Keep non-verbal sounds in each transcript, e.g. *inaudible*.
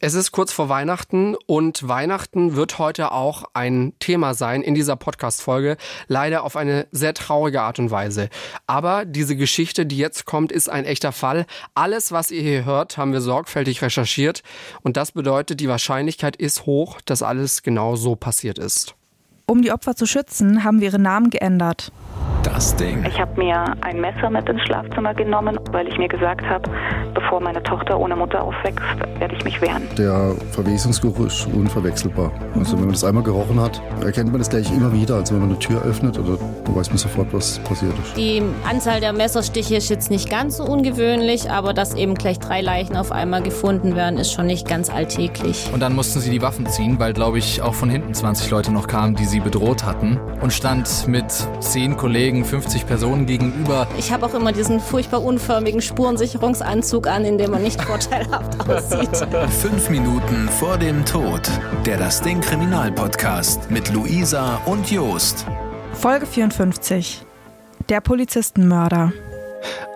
Es ist kurz vor Weihnachten und Weihnachten wird heute auch ein Thema sein in dieser Podcast-Folge. Leider auf eine sehr traurige Art und Weise. Aber diese Geschichte, die jetzt kommt, ist ein echter Fall. Alles, was ihr hier hört, haben wir sorgfältig recherchiert. Und das bedeutet, die Wahrscheinlichkeit ist hoch, dass alles genau so passiert ist. Um die Opfer zu schützen, haben wir ihre Namen geändert. Das Ding. Ich habe mir ein Messer mit ins Schlafzimmer genommen, weil ich mir gesagt habe, bevor meine Tochter ohne Mutter aufwächst, werde ich mich wehren. Der Verwesungsgeruch ist unverwechselbar. Also wenn man das einmal gerochen hat, erkennt man das gleich immer wieder. Also wenn man eine Tür öffnet, oder weiß man sofort, was passiert ist. Die Anzahl der Messerstiche ist jetzt nicht ganz so ungewöhnlich, aber dass eben gleich drei Leichen auf einmal gefunden werden, ist schon nicht ganz alltäglich. Und dann mussten sie die Waffen ziehen, weil, glaube ich, auch von hinten 20 Leute noch kamen, die sie bedroht hatten. Und stand mit zehn Kollegen, 50 Personen gegenüber. Ich habe auch immer diesen furchtbar unförmigen Spurensicherungsanzug an, in dem man nicht *laughs* vorteilhaft aussieht. Fünf Minuten vor dem Tod. Der Das Ding Kriminalpodcast mit Luisa und Jost. Folge 54. Der Polizistenmörder.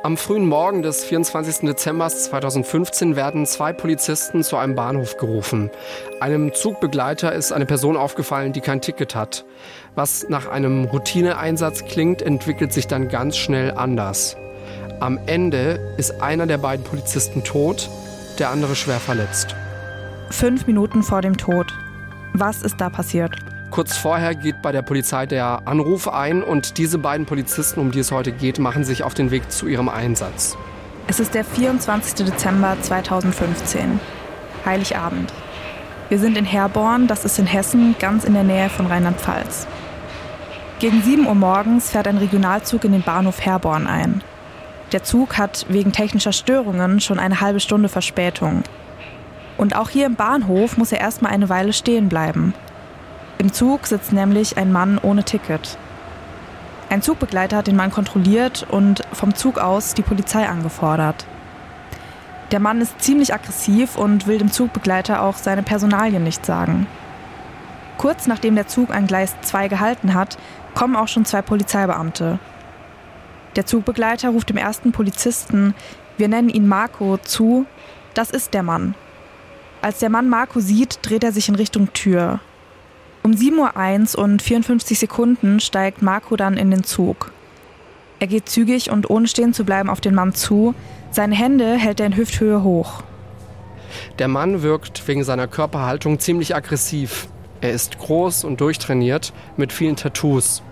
Am frühen Morgen des 24. Dezember 2015 werden zwei Polizisten zu einem Bahnhof gerufen. Einem Zugbegleiter ist eine Person aufgefallen, die kein Ticket hat. Was nach einem Routineeinsatz klingt, entwickelt sich dann ganz schnell anders. Am Ende ist einer der beiden Polizisten tot, der andere schwer verletzt. Fünf Minuten vor dem Tod. Was ist da passiert? Kurz vorher geht bei der Polizei der Anruf ein und diese beiden Polizisten, um die es heute geht, machen sich auf den Weg zu ihrem Einsatz. Es ist der 24. Dezember 2015. Heiligabend. Wir sind in Herborn, das ist in Hessen, ganz in der Nähe von Rheinland-Pfalz. Gegen 7 Uhr morgens fährt ein Regionalzug in den Bahnhof Herborn ein. Der Zug hat wegen technischer Störungen schon eine halbe Stunde Verspätung. Und auch hier im Bahnhof muss er erstmal eine Weile stehen bleiben. Im Zug sitzt nämlich ein Mann ohne Ticket. Ein Zugbegleiter hat den Mann kontrolliert und vom Zug aus die Polizei angefordert. Der Mann ist ziemlich aggressiv und will dem Zugbegleiter auch seine Personalien nicht sagen. Kurz nachdem der Zug an Gleis 2 gehalten hat, kommen auch schon zwei Polizeibeamte. Der Zugbegleiter ruft dem ersten Polizisten, wir nennen ihn Marco, zu, das ist der Mann. Als der Mann Marco sieht, dreht er sich in Richtung Tür. Um 7.01 Uhr und 54 Sekunden steigt Marco dann in den Zug. Er geht zügig und ohne stehen zu bleiben auf den Mann zu. Seine Hände hält er in Hüfthöhe hoch. Der Mann wirkt wegen seiner Körperhaltung ziemlich aggressiv. Er ist groß und durchtrainiert mit vielen Tattoos.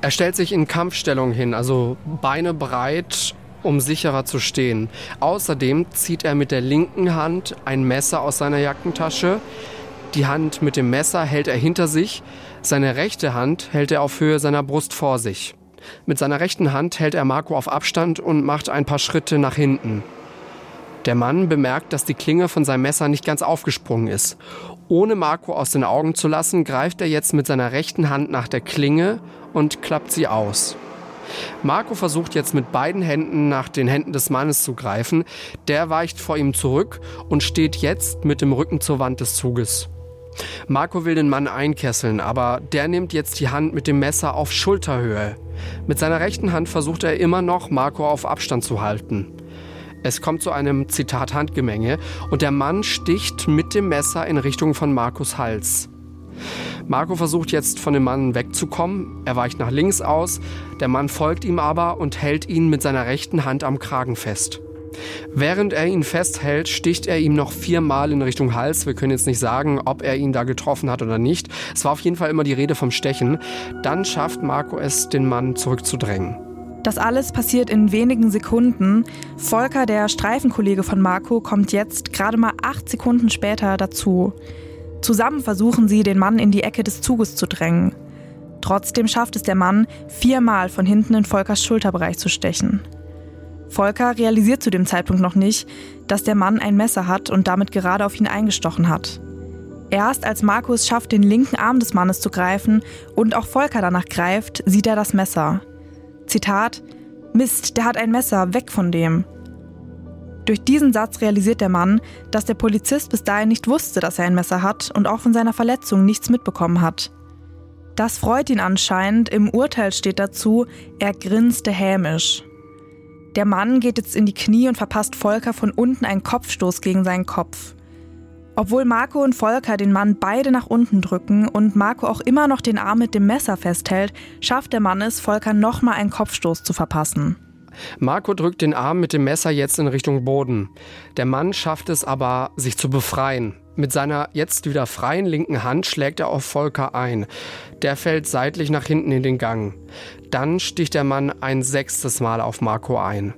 Er stellt sich in Kampfstellung hin, also Beine breit, um sicherer zu stehen. Außerdem zieht er mit der linken Hand ein Messer aus seiner Jackentasche, die Hand mit dem Messer hält er hinter sich, seine rechte Hand hält er auf Höhe seiner Brust vor sich. Mit seiner rechten Hand hält er Marco auf Abstand und macht ein paar Schritte nach hinten. Der Mann bemerkt, dass die Klinge von seinem Messer nicht ganz aufgesprungen ist. Ohne Marco aus den Augen zu lassen, greift er jetzt mit seiner rechten Hand nach der Klinge und klappt sie aus. Marco versucht jetzt mit beiden Händen nach den Händen des Mannes zu greifen. Der weicht vor ihm zurück und steht jetzt mit dem Rücken zur Wand des Zuges. Marco will den Mann einkesseln, aber der nimmt jetzt die Hand mit dem Messer auf Schulterhöhe. Mit seiner rechten Hand versucht er immer noch, Marco auf Abstand zu halten. Es kommt zu einem Zitat Handgemenge und der Mann sticht mit dem Messer in Richtung von Marcos Hals. Marco versucht jetzt von dem Mann wegzukommen. Er weicht nach links aus. Der Mann folgt ihm aber und hält ihn mit seiner rechten Hand am Kragen fest. Während er ihn festhält, sticht er ihm noch viermal in Richtung Hals. Wir können jetzt nicht sagen, ob er ihn da getroffen hat oder nicht. Es war auf jeden Fall immer die Rede vom Stechen. Dann schafft Marco es, den Mann zurückzudrängen. Das alles passiert in wenigen Sekunden. Volker, der Streifenkollege von Marco, kommt jetzt gerade mal acht Sekunden später dazu. Zusammen versuchen sie, den Mann in die Ecke des Zuges zu drängen. Trotzdem schafft es der Mann, viermal von hinten in Volkers Schulterbereich zu stechen. Volker realisiert zu dem Zeitpunkt noch nicht, dass der Mann ein Messer hat und damit gerade auf ihn eingestochen hat. Erst als Markus schafft, den linken Arm des Mannes zu greifen und auch Volker danach greift, sieht er das Messer. Zitat: Mist, der hat ein Messer, weg von dem. Durch diesen Satz realisiert der Mann, dass der Polizist bis dahin nicht wusste, dass er ein Messer hat und auch von seiner Verletzung nichts mitbekommen hat. Das freut ihn anscheinend, im Urteil steht dazu, er grinste hämisch. Der Mann geht jetzt in die Knie und verpasst Volker von unten einen Kopfstoß gegen seinen Kopf. Obwohl Marco und Volker den Mann beide nach unten drücken und Marco auch immer noch den Arm mit dem Messer festhält, schafft der Mann es, Volker nochmal einen Kopfstoß zu verpassen. Marco drückt den Arm mit dem Messer jetzt in Richtung Boden. Der Mann schafft es aber, sich zu befreien. Mit seiner jetzt wieder freien linken Hand schlägt er auf Volker ein. Der fällt seitlich nach hinten in den Gang. Dann sticht der Mann ein sechstes Mal auf Marco ein.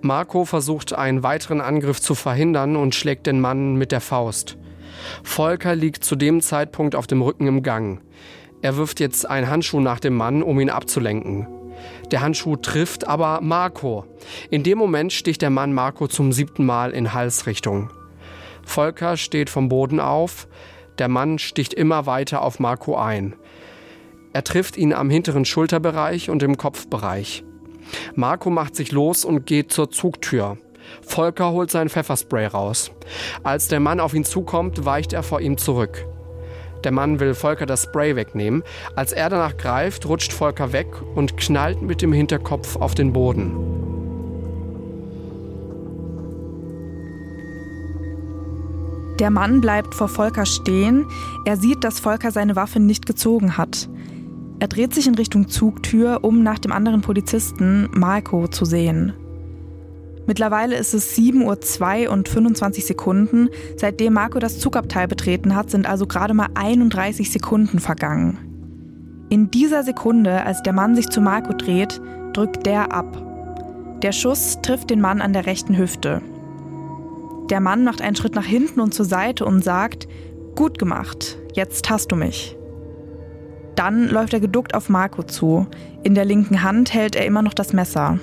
Marco versucht einen weiteren Angriff zu verhindern und schlägt den Mann mit der Faust. Volker liegt zu dem Zeitpunkt auf dem Rücken im Gang. Er wirft jetzt einen Handschuh nach dem Mann, um ihn abzulenken. Der Handschuh trifft aber Marco. In dem Moment sticht der Mann Marco zum siebten Mal in Halsrichtung. Volker steht vom Boden auf. Der Mann sticht immer weiter auf Marco ein. Er trifft ihn am hinteren Schulterbereich und im Kopfbereich. Marco macht sich los und geht zur Zugtür. Volker holt sein Pfefferspray raus. Als der Mann auf ihn zukommt, weicht er vor ihm zurück. Der Mann will Volker das Spray wegnehmen. Als er danach greift, rutscht Volker weg und knallt mit dem Hinterkopf auf den Boden. Der Mann bleibt vor Volker stehen. Er sieht, dass Volker seine Waffe nicht gezogen hat. Er dreht sich in Richtung Zugtür, um nach dem anderen Polizisten, Marco, zu sehen. Mittlerweile ist es 7.02 Uhr und 25 Sekunden. Seitdem Marco das Zugabteil betreten hat, sind also gerade mal 31 Sekunden vergangen. In dieser Sekunde, als der Mann sich zu Marco dreht, drückt der ab. Der Schuss trifft den Mann an der rechten Hüfte. Der Mann macht einen Schritt nach hinten und zur Seite und sagt, gut gemacht, jetzt hast du mich. Dann läuft er geduckt auf Marco zu. In der linken Hand hält er immer noch das Messer.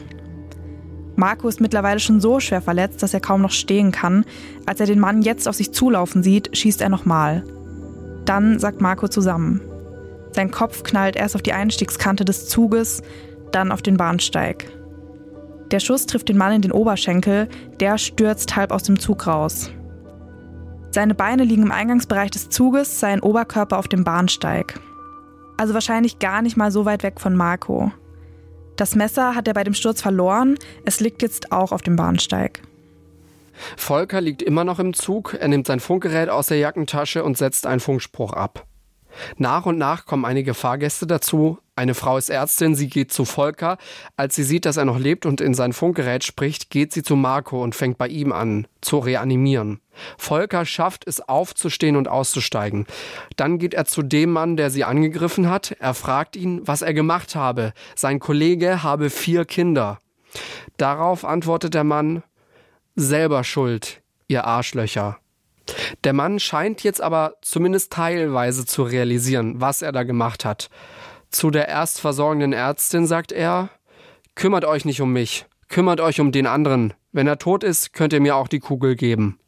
Marco ist mittlerweile schon so schwer verletzt, dass er kaum noch stehen kann. Als er den Mann jetzt auf sich zulaufen sieht, schießt er nochmal. Dann sagt Marco zusammen. Sein Kopf knallt erst auf die Einstiegskante des Zuges, dann auf den Bahnsteig. Der Schuss trifft den Mann in den Oberschenkel, der stürzt halb aus dem Zug raus. Seine Beine liegen im Eingangsbereich des Zuges, sein Oberkörper auf dem Bahnsteig. Also wahrscheinlich gar nicht mal so weit weg von Marco. Das Messer hat er bei dem Sturz verloren, es liegt jetzt auch auf dem Bahnsteig. Volker liegt immer noch im Zug, er nimmt sein Funkgerät aus der Jackentasche und setzt einen Funkspruch ab. Nach und nach kommen einige Fahrgäste dazu. Eine Frau ist Ärztin, sie geht zu Volker. Als sie sieht, dass er noch lebt und in sein Funkgerät spricht, geht sie zu Marco und fängt bei ihm an zu reanimieren. Volker schafft es aufzustehen und auszusteigen. Dann geht er zu dem Mann, der sie angegriffen hat. Er fragt ihn, was er gemacht habe. Sein Kollege habe vier Kinder. Darauf antwortet der Mann, selber schuld, ihr Arschlöcher. Der Mann scheint jetzt aber zumindest teilweise zu realisieren, was er da gemacht hat. Zu der erstversorgenden Ärztin sagt er, kümmert euch nicht um mich, kümmert euch um den anderen. Wenn er tot ist, könnt ihr mir auch die Kugel geben.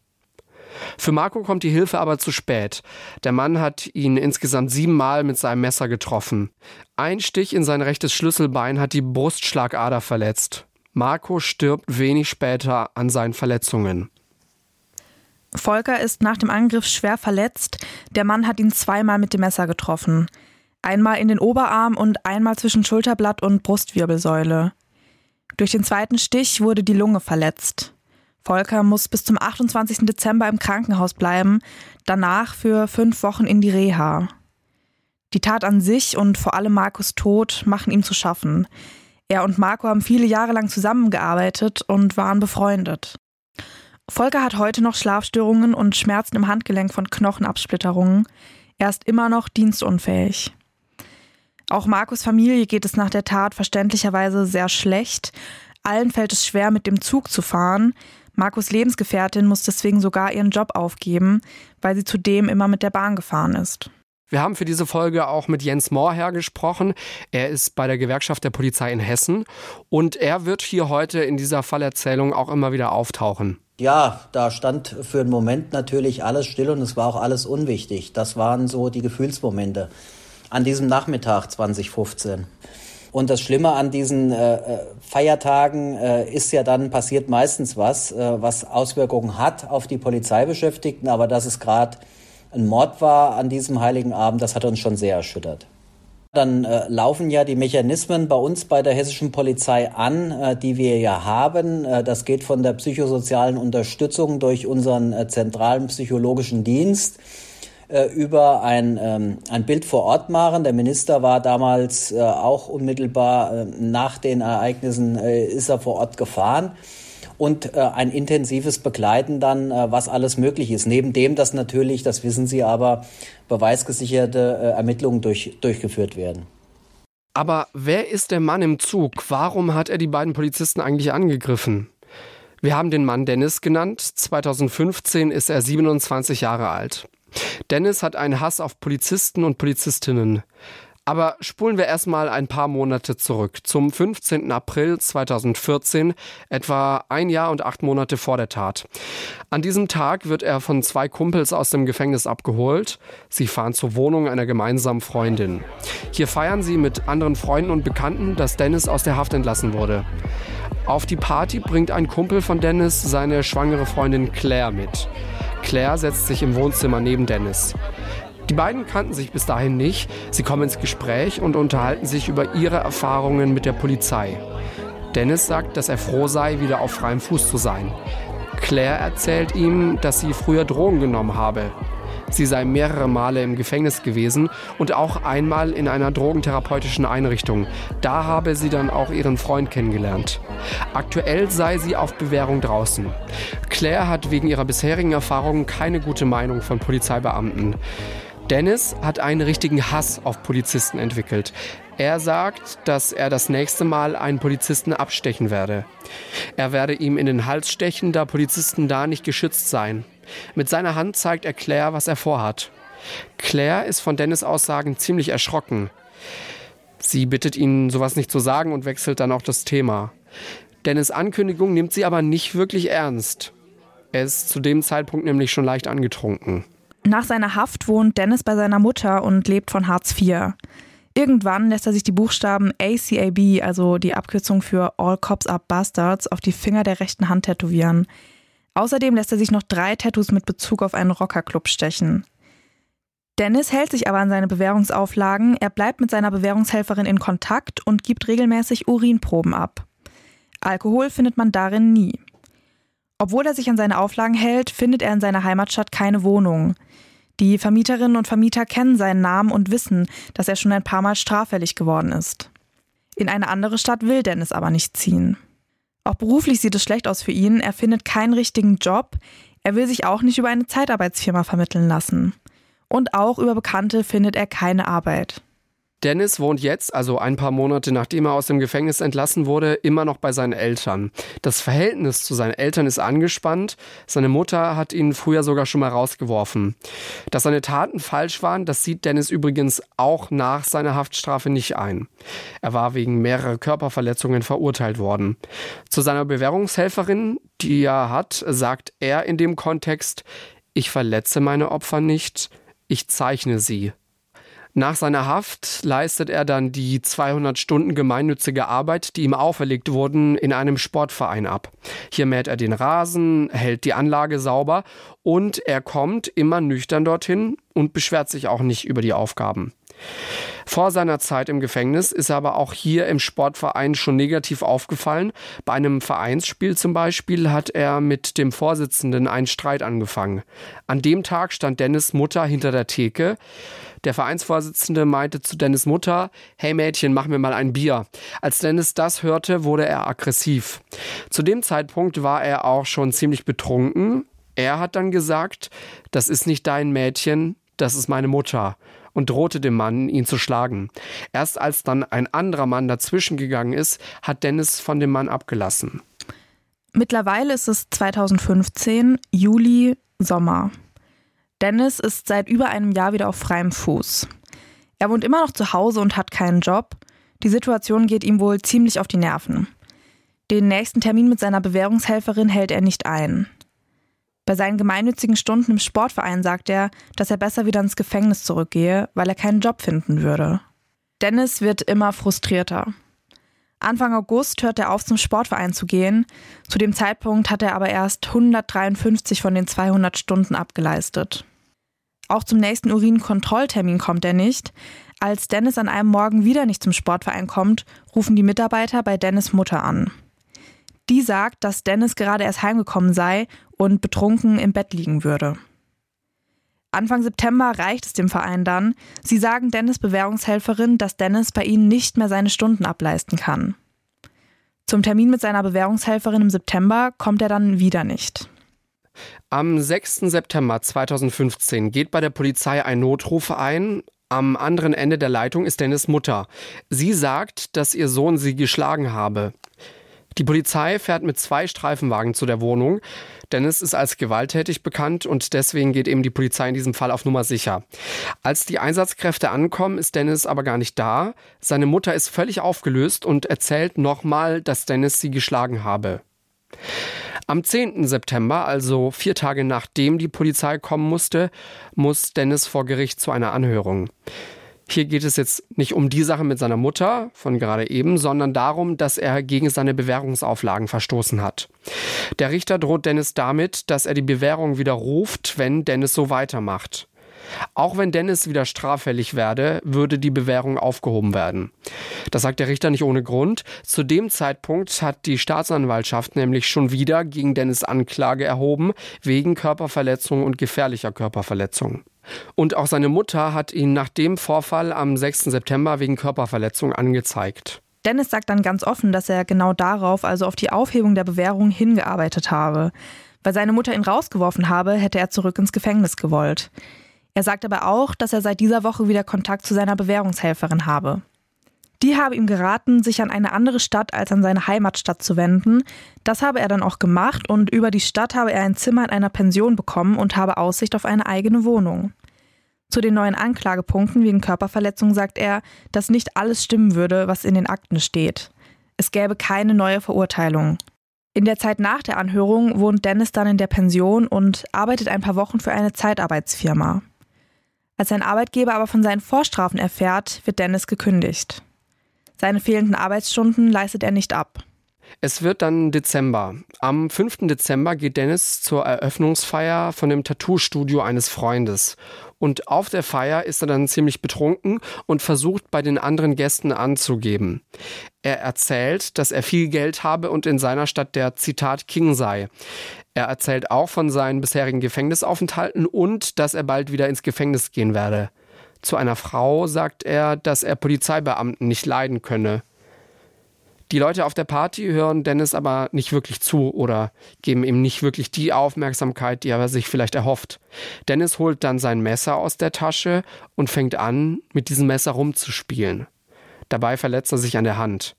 Für Marco kommt die Hilfe aber zu spät. Der Mann hat ihn insgesamt siebenmal mit seinem Messer getroffen. Ein Stich in sein rechtes Schlüsselbein hat die Brustschlagader verletzt. Marco stirbt wenig später an seinen Verletzungen. Volker ist nach dem Angriff schwer verletzt. Der Mann hat ihn zweimal mit dem Messer getroffen. Einmal in den Oberarm und einmal zwischen Schulterblatt und Brustwirbelsäule. Durch den zweiten Stich wurde die Lunge verletzt. Volker muss bis zum 28. Dezember im Krankenhaus bleiben, danach für fünf Wochen in die Reha. Die Tat an sich und vor allem Markus Tod machen ihm zu schaffen. Er und Marco haben viele Jahre lang zusammengearbeitet und waren befreundet. Volker hat heute noch Schlafstörungen und Schmerzen im Handgelenk von Knochenabsplitterungen. Er ist immer noch dienstunfähig. Auch Markus Familie geht es nach der Tat verständlicherweise sehr schlecht. Allen fällt es schwer, mit dem Zug zu fahren. Markus Lebensgefährtin muss deswegen sogar ihren Job aufgeben, weil sie zudem immer mit der Bahn gefahren ist. Wir haben für diese Folge auch mit Jens Mohrherr gesprochen. Er ist bei der Gewerkschaft der Polizei in Hessen und er wird hier heute in dieser Fallerzählung auch immer wieder auftauchen. Ja, da stand für einen Moment natürlich alles still und es war auch alles unwichtig. Das waren so die Gefühlsmomente an diesem Nachmittag 2015. Und das Schlimme an diesen äh, äh, Feiertagen äh, ist ja dann passiert meistens was, äh, was Auswirkungen hat auf die Polizeibeschäftigten, aber dass es gerade ein Mord war an diesem heiligen Abend, das hat uns schon sehr erschüttert. Dann äh, laufen ja die Mechanismen bei uns bei der hessischen Polizei an, äh, die wir ja haben. Äh, das geht von der psychosozialen Unterstützung durch unseren äh, zentralen psychologischen Dienst äh, über ein, ähm, ein Bild vor Ort machen. Der Minister war damals äh, auch unmittelbar nach den Ereignissen, ist er vor Ort gefahren und äh, ein intensives Begleiten dann, äh, was alles möglich ist. Neben dem, dass natürlich, das wissen Sie aber, beweisgesicherte äh, Ermittlungen durch, durchgeführt werden. Aber wer ist der Mann im Zug? Warum hat er die beiden Polizisten eigentlich angegriffen? Wir haben den Mann Dennis genannt. 2015 ist er 27 Jahre alt. Dennis hat einen Hass auf Polizisten und Polizistinnen. Aber spulen wir erstmal ein paar Monate zurück, zum 15. April 2014, etwa ein Jahr und acht Monate vor der Tat. An diesem Tag wird er von zwei Kumpels aus dem Gefängnis abgeholt. Sie fahren zur Wohnung einer gemeinsamen Freundin. Hier feiern sie mit anderen Freunden und Bekannten, dass Dennis aus der Haft entlassen wurde. Auf die Party bringt ein Kumpel von Dennis seine schwangere Freundin Claire mit. Claire setzt sich im Wohnzimmer neben Dennis. Die beiden kannten sich bis dahin nicht. Sie kommen ins Gespräch und unterhalten sich über ihre Erfahrungen mit der Polizei. Dennis sagt, dass er froh sei, wieder auf freiem Fuß zu sein. Claire erzählt ihm, dass sie früher Drogen genommen habe. Sie sei mehrere Male im Gefängnis gewesen und auch einmal in einer drogentherapeutischen Einrichtung. Da habe sie dann auch ihren Freund kennengelernt. Aktuell sei sie auf Bewährung draußen. Claire hat wegen ihrer bisherigen Erfahrungen keine gute Meinung von Polizeibeamten. Dennis hat einen richtigen Hass auf Polizisten entwickelt. Er sagt, dass er das nächste Mal einen Polizisten abstechen werde. Er werde ihm in den Hals stechen, da Polizisten da nicht geschützt seien. Mit seiner Hand zeigt er Claire, was er vorhat. Claire ist von Dennis Aussagen ziemlich erschrocken. Sie bittet ihn, sowas nicht zu sagen und wechselt dann auch das Thema. Dennis Ankündigung nimmt sie aber nicht wirklich ernst. Er ist zu dem Zeitpunkt nämlich schon leicht angetrunken. Nach seiner Haft wohnt Dennis bei seiner Mutter und lebt von Hartz IV. Irgendwann lässt er sich die Buchstaben ACAB, also die Abkürzung für All Cops Are Bastards, auf die Finger der rechten Hand tätowieren. Außerdem lässt er sich noch drei Tattoos mit Bezug auf einen Rockerclub stechen. Dennis hält sich aber an seine Bewährungsauflagen, er bleibt mit seiner Bewährungshelferin in Kontakt und gibt regelmäßig Urinproben ab. Alkohol findet man darin nie. Obwohl er sich an seine Auflagen hält, findet er in seiner Heimatstadt keine Wohnung. Die Vermieterinnen und Vermieter kennen seinen Namen und wissen, dass er schon ein paar Mal straffällig geworden ist. In eine andere Stadt will Dennis aber nicht ziehen. Auch beruflich sieht es schlecht aus für ihn, er findet keinen richtigen Job, er will sich auch nicht über eine Zeitarbeitsfirma vermitteln lassen. Und auch über Bekannte findet er keine Arbeit. Dennis wohnt jetzt, also ein paar Monate nachdem er aus dem Gefängnis entlassen wurde, immer noch bei seinen Eltern. Das Verhältnis zu seinen Eltern ist angespannt. Seine Mutter hat ihn früher sogar schon mal rausgeworfen. Dass seine Taten falsch waren, das sieht Dennis übrigens auch nach seiner Haftstrafe nicht ein. Er war wegen mehrerer Körperverletzungen verurteilt worden. Zu seiner Bewährungshelferin, die er hat, sagt er in dem Kontext, ich verletze meine Opfer nicht, ich zeichne sie. Nach seiner Haft leistet er dann die 200 Stunden gemeinnützige Arbeit, die ihm auferlegt wurden, in einem Sportverein ab. Hier mäht er den Rasen, hält die Anlage sauber und er kommt immer nüchtern dorthin und beschwert sich auch nicht über die Aufgaben. Vor seiner Zeit im Gefängnis ist er aber auch hier im Sportverein schon negativ aufgefallen. Bei einem Vereinsspiel zum Beispiel hat er mit dem Vorsitzenden einen Streit angefangen. An dem Tag stand Dennis Mutter hinter der Theke. Der Vereinsvorsitzende meinte zu Dennis Mutter, hey Mädchen, mach mir mal ein Bier. Als Dennis das hörte, wurde er aggressiv. Zu dem Zeitpunkt war er auch schon ziemlich betrunken. Er hat dann gesagt, das ist nicht dein Mädchen, das ist meine Mutter und drohte dem Mann, ihn zu schlagen. Erst als dann ein anderer Mann dazwischen gegangen ist, hat Dennis von dem Mann abgelassen. Mittlerweile ist es 2015, Juli, Sommer. Dennis ist seit über einem Jahr wieder auf freiem Fuß. Er wohnt immer noch zu Hause und hat keinen Job. Die Situation geht ihm wohl ziemlich auf die Nerven. Den nächsten Termin mit seiner Bewährungshelferin hält er nicht ein. Bei seinen gemeinnützigen Stunden im Sportverein sagt er, dass er besser wieder ins Gefängnis zurückgehe, weil er keinen Job finden würde. Dennis wird immer frustrierter. Anfang August hört er auf, zum Sportverein zu gehen. Zu dem Zeitpunkt hat er aber erst 153 von den 200 Stunden abgeleistet. Auch zum nächsten Urinkontrolltermin kommt er nicht. Als Dennis an einem Morgen wieder nicht zum Sportverein kommt, rufen die Mitarbeiter bei Dennis Mutter an. Die sagt, dass Dennis gerade erst heimgekommen sei und betrunken im Bett liegen würde. Anfang September reicht es dem Verein dann. Sie sagen Dennis Bewährungshelferin, dass Dennis bei ihnen nicht mehr seine Stunden ableisten kann. Zum Termin mit seiner Bewährungshelferin im September kommt er dann wieder nicht. Am 6. September 2015 geht bei der Polizei ein Notruf ein. Am anderen Ende der Leitung ist Dennis Mutter. Sie sagt, dass ihr Sohn sie geschlagen habe. Die Polizei fährt mit zwei Streifenwagen zu der Wohnung. Dennis ist als gewalttätig bekannt und deswegen geht eben die Polizei in diesem Fall auf Nummer sicher. Als die Einsatzkräfte ankommen, ist Dennis aber gar nicht da. Seine Mutter ist völlig aufgelöst und erzählt nochmal, dass Dennis sie geschlagen habe. Am 10. September, also vier Tage nachdem die Polizei kommen musste, muss Dennis vor Gericht zu einer Anhörung. Hier geht es jetzt nicht um die Sache mit seiner Mutter von gerade eben, sondern darum, dass er gegen seine Bewährungsauflagen verstoßen hat. Der Richter droht Dennis damit, dass er die Bewährung widerruft, wenn Dennis so weitermacht. Auch wenn Dennis wieder straffällig werde, würde die Bewährung aufgehoben werden. Das sagt der Richter nicht ohne Grund. Zu dem Zeitpunkt hat die Staatsanwaltschaft nämlich schon wieder gegen Dennis Anklage erhoben, wegen Körperverletzung und gefährlicher Körperverletzung. Und auch seine Mutter hat ihn nach dem Vorfall am 6. September wegen Körperverletzung angezeigt. Dennis sagt dann ganz offen, dass er genau darauf, also auf die Aufhebung der Bewährung, hingearbeitet habe. Weil seine Mutter ihn rausgeworfen habe, hätte er zurück ins Gefängnis gewollt. Er sagt aber auch, dass er seit dieser Woche wieder Kontakt zu seiner Bewährungshelferin habe. Die habe ihm geraten, sich an eine andere Stadt als an seine Heimatstadt zu wenden. Das habe er dann auch gemacht und über die Stadt habe er ein Zimmer in einer Pension bekommen und habe Aussicht auf eine eigene Wohnung. Zu den neuen Anklagepunkten wegen Körperverletzung sagt er, dass nicht alles stimmen würde, was in den Akten steht. Es gäbe keine neue Verurteilung. In der Zeit nach der Anhörung wohnt Dennis dann in der Pension und arbeitet ein paar Wochen für eine Zeitarbeitsfirma. Als sein Arbeitgeber aber von seinen Vorstrafen erfährt, wird Dennis gekündigt. Seine fehlenden Arbeitsstunden leistet er nicht ab. Es wird dann Dezember. Am 5. Dezember geht Dennis zur Eröffnungsfeier von dem Tattoo-Studio eines Freundes. Und auf der Feier ist er dann ziemlich betrunken und versucht bei den anderen Gästen anzugeben. Er erzählt, dass er viel Geld habe und in seiner Stadt der Zitat King sei. Er erzählt auch von seinen bisherigen Gefängnisaufenthalten und dass er bald wieder ins Gefängnis gehen werde. Zu einer Frau sagt er, dass er Polizeibeamten nicht leiden könne. Die Leute auf der Party hören Dennis aber nicht wirklich zu oder geben ihm nicht wirklich die Aufmerksamkeit, die er sich vielleicht erhofft. Dennis holt dann sein Messer aus der Tasche und fängt an, mit diesem Messer rumzuspielen. Dabei verletzt er sich an der Hand.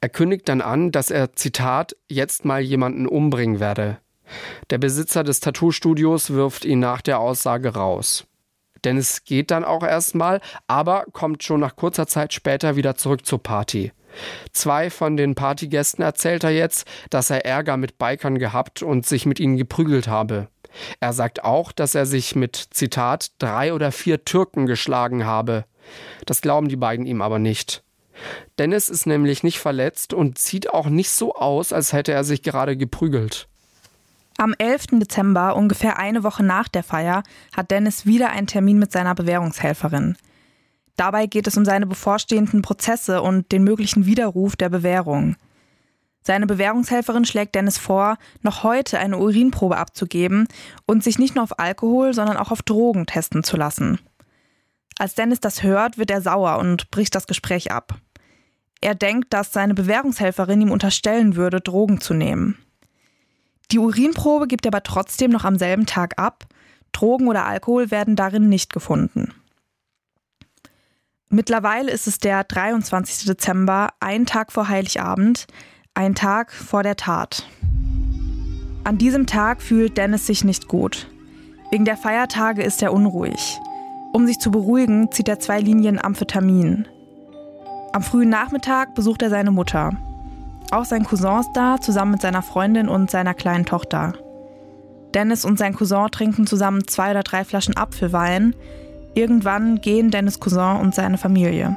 Er kündigt dann an, dass er, Zitat, jetzt mal jemanden umbringen werde. Der Besitzer des Tattoo-Studios wirft ihn nach der Aussage raus. Dennis geht dann auch erstmal, aber kommt schon nach kurzer Zeit später wieder zurück zur Party. Zwei von den Partygästen erzählt er jetzt, dass er Ärger mit Bikern gehabt und sich mit ihnen geprügelt habe. Er sagt auch, dass er sich mit Zitat drei oder vier Türken geschlagen habe. Das glauben die beiden ihm aber nicht. Dennis ist nämlich nicht verletzt und sieht auch nicht so aus, als hätte er sich gerade geprügelt. Am 11. Dezember, ungefähr eine Woche nach der Feier, hat Dennis wieder einen Termin mit seiner Bewährungshelferin. Dabei geht es um seine bevorstehenden Prozesse und den möglichen Widerruf der Bewährung. Seine Bewährungshelferin schlägt Dennis vor, noch heute eine Urinprobe abzugeben und sich nicht nur auf Alkohol, sondern auch auf Drogen testen zu lassen. Als Dennis das hört, wird er sauer und bricht das Gespräch ab. Er denkt, dass seine Bewährungshelferin ihm unterstellen würde, Drogen zu nehmen. Die Urinprobe gibt er aber trotzdem noch am selben Tag ab. Drogen oder Alkohol werden darin nicht gefunden. Mittlerweile ist es der 23. Dezember, ein Tag vor Heiligabend, ein Tag vor der Tat. An diesem Tag fühlt Dennis sich nicht gut. Wegen der Feiertage ist er unruhig. Um sich zu beruhigen, zieht er zwei Linien Amphetamin. Am frühen Nachmittag besucht er seine Mutter. Auch sein Cousin ist da, zusammen mit seiner Freundin und seiner kleinen Tochter. Dennis und sein Cousin trinken zusammen zwei oder drei Flaschen Apfelwein. Irgendwann gehen Dennis Cousin und seine Familie.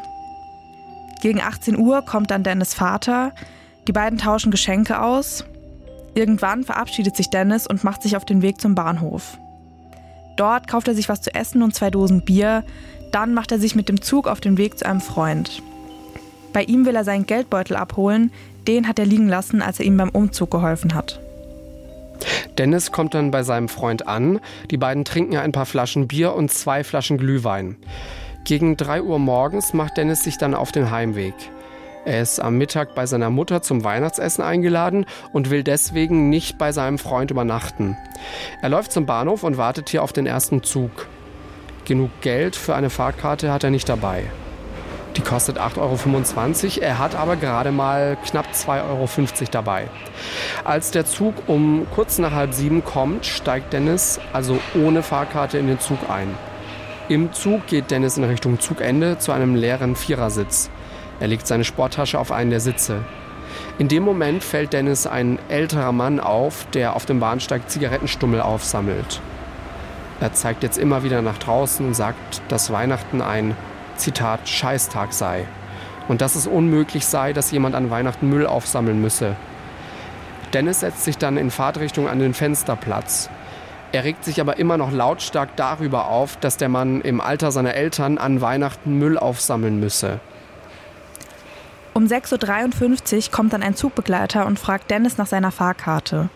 Gegen 18 Uhr kommt dann Dennis Vater. Die beiden tauschen Geschenke aus. Irgendwann verabschiedet sich Dennis und macht sich auf den Weg zum Bahnhof. Dort kauft er sich was zu essen und zwei Dosen Bier. Dann macht er sich mit dem Zug auf den Weg zu einem Freund. Bei ihm will er seinen Geldbeutel abholen, den hat er liegen lassen, als er ihm beim Umzug geholfen hat. Dennis kommt dann bei seinem Freund an. Die beiden trinken ein paar Flaschen Bier und zwei Flaschen Glühwein. Gegen 3 Uhr morgens macht Dennis sich dann auf den Heimweg. Er ist am Mittag bei seiner Mutter zum Weihnachtsessen eingeladen und will deswegen nicht bei seinem Freund übernachten. Er läuft zum Bahnhof und wartet hier auf den ersten Zug. Genug Geld für eine Fahrkarte hat er nicht dabei. Die kostet 8,25 Euro, er hat aber gerade mal knapp 2,50 Euro dabei. Als der Zug um kurz nach halb sieben kommt, steigt Dennis also ohne Fahrkarte in den Zug ein. Im Zug geht Dennis in Richtung Zugende zu einem leeren Vierersitz. Er legt seine Sporttasche auf einen der Sitze. In dem Moment fällt Dennis ein älterer Mann auf, der auf dem Bahnsteig Zigarettenstummel aufsammelt. Er zeigt jetzt immer wieder nach draußen und sagt, dass Weihnachten ein, Zitat, Scheißtag sei. Und dass es unmöglich sei, dass jemand an Weihnachten Müll aufsammeln müsse. Dennis setzt sich dann in Fahrtrichtung an den Fensterplatz. Er regt sich aber immer noch lautstark darüber auf, dass der Mann im Alter seiner Eltern an Weihnachten Müll aufsammeln müsse. Um 6.53 Uhr kommt dann ein Zugbegleiter und fragt Dennis nach seiner Fahrkarte.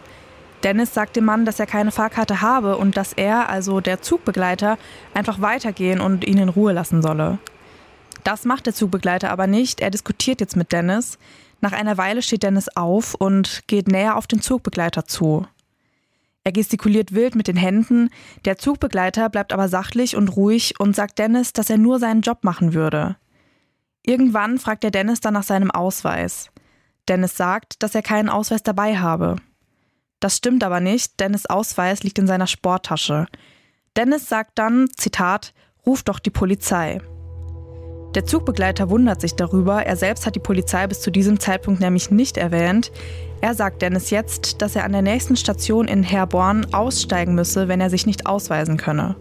Dennis sagt dem Mann, dass er keine Fahrkarte habe und dass er, also der Zugbegleiter, einfach weitergehen und ihn in Ruhe lassen solle. Das macht der Zugbegleiter aber nicht. Er diskutiert jetzt mit Dennis. Nach einer Weile steht Dennis auf und geht näher auf den Zugbegleiter zu. Er gestikuliert wild mit den Händen. Der Zugbegleiter bleibt aber sachlich und ruhig und sagt Dennis, dass er nur seinen Job machen würde. Irgendwann fragt er Dennis dann nach seinem Ausweis. Dennis sagt, dass er keinen Ausweis dabei habe. Das stimmt aber nicht, Dennis Ausweis liegt in seiner Sporttasche. Dennis sagt dann, Zitat, ruf doch die Polizei. Der Zugbegleiter wundert sich darüber, er selbst hat die Polizei bis zu diesem Zeitpunkt nämlich nicht erwähnt. Er sagt Dennis jetzt, dass er an der nächsten Station in Herborn aussteigen müsse, wenn er sich nicht ausweisen könne.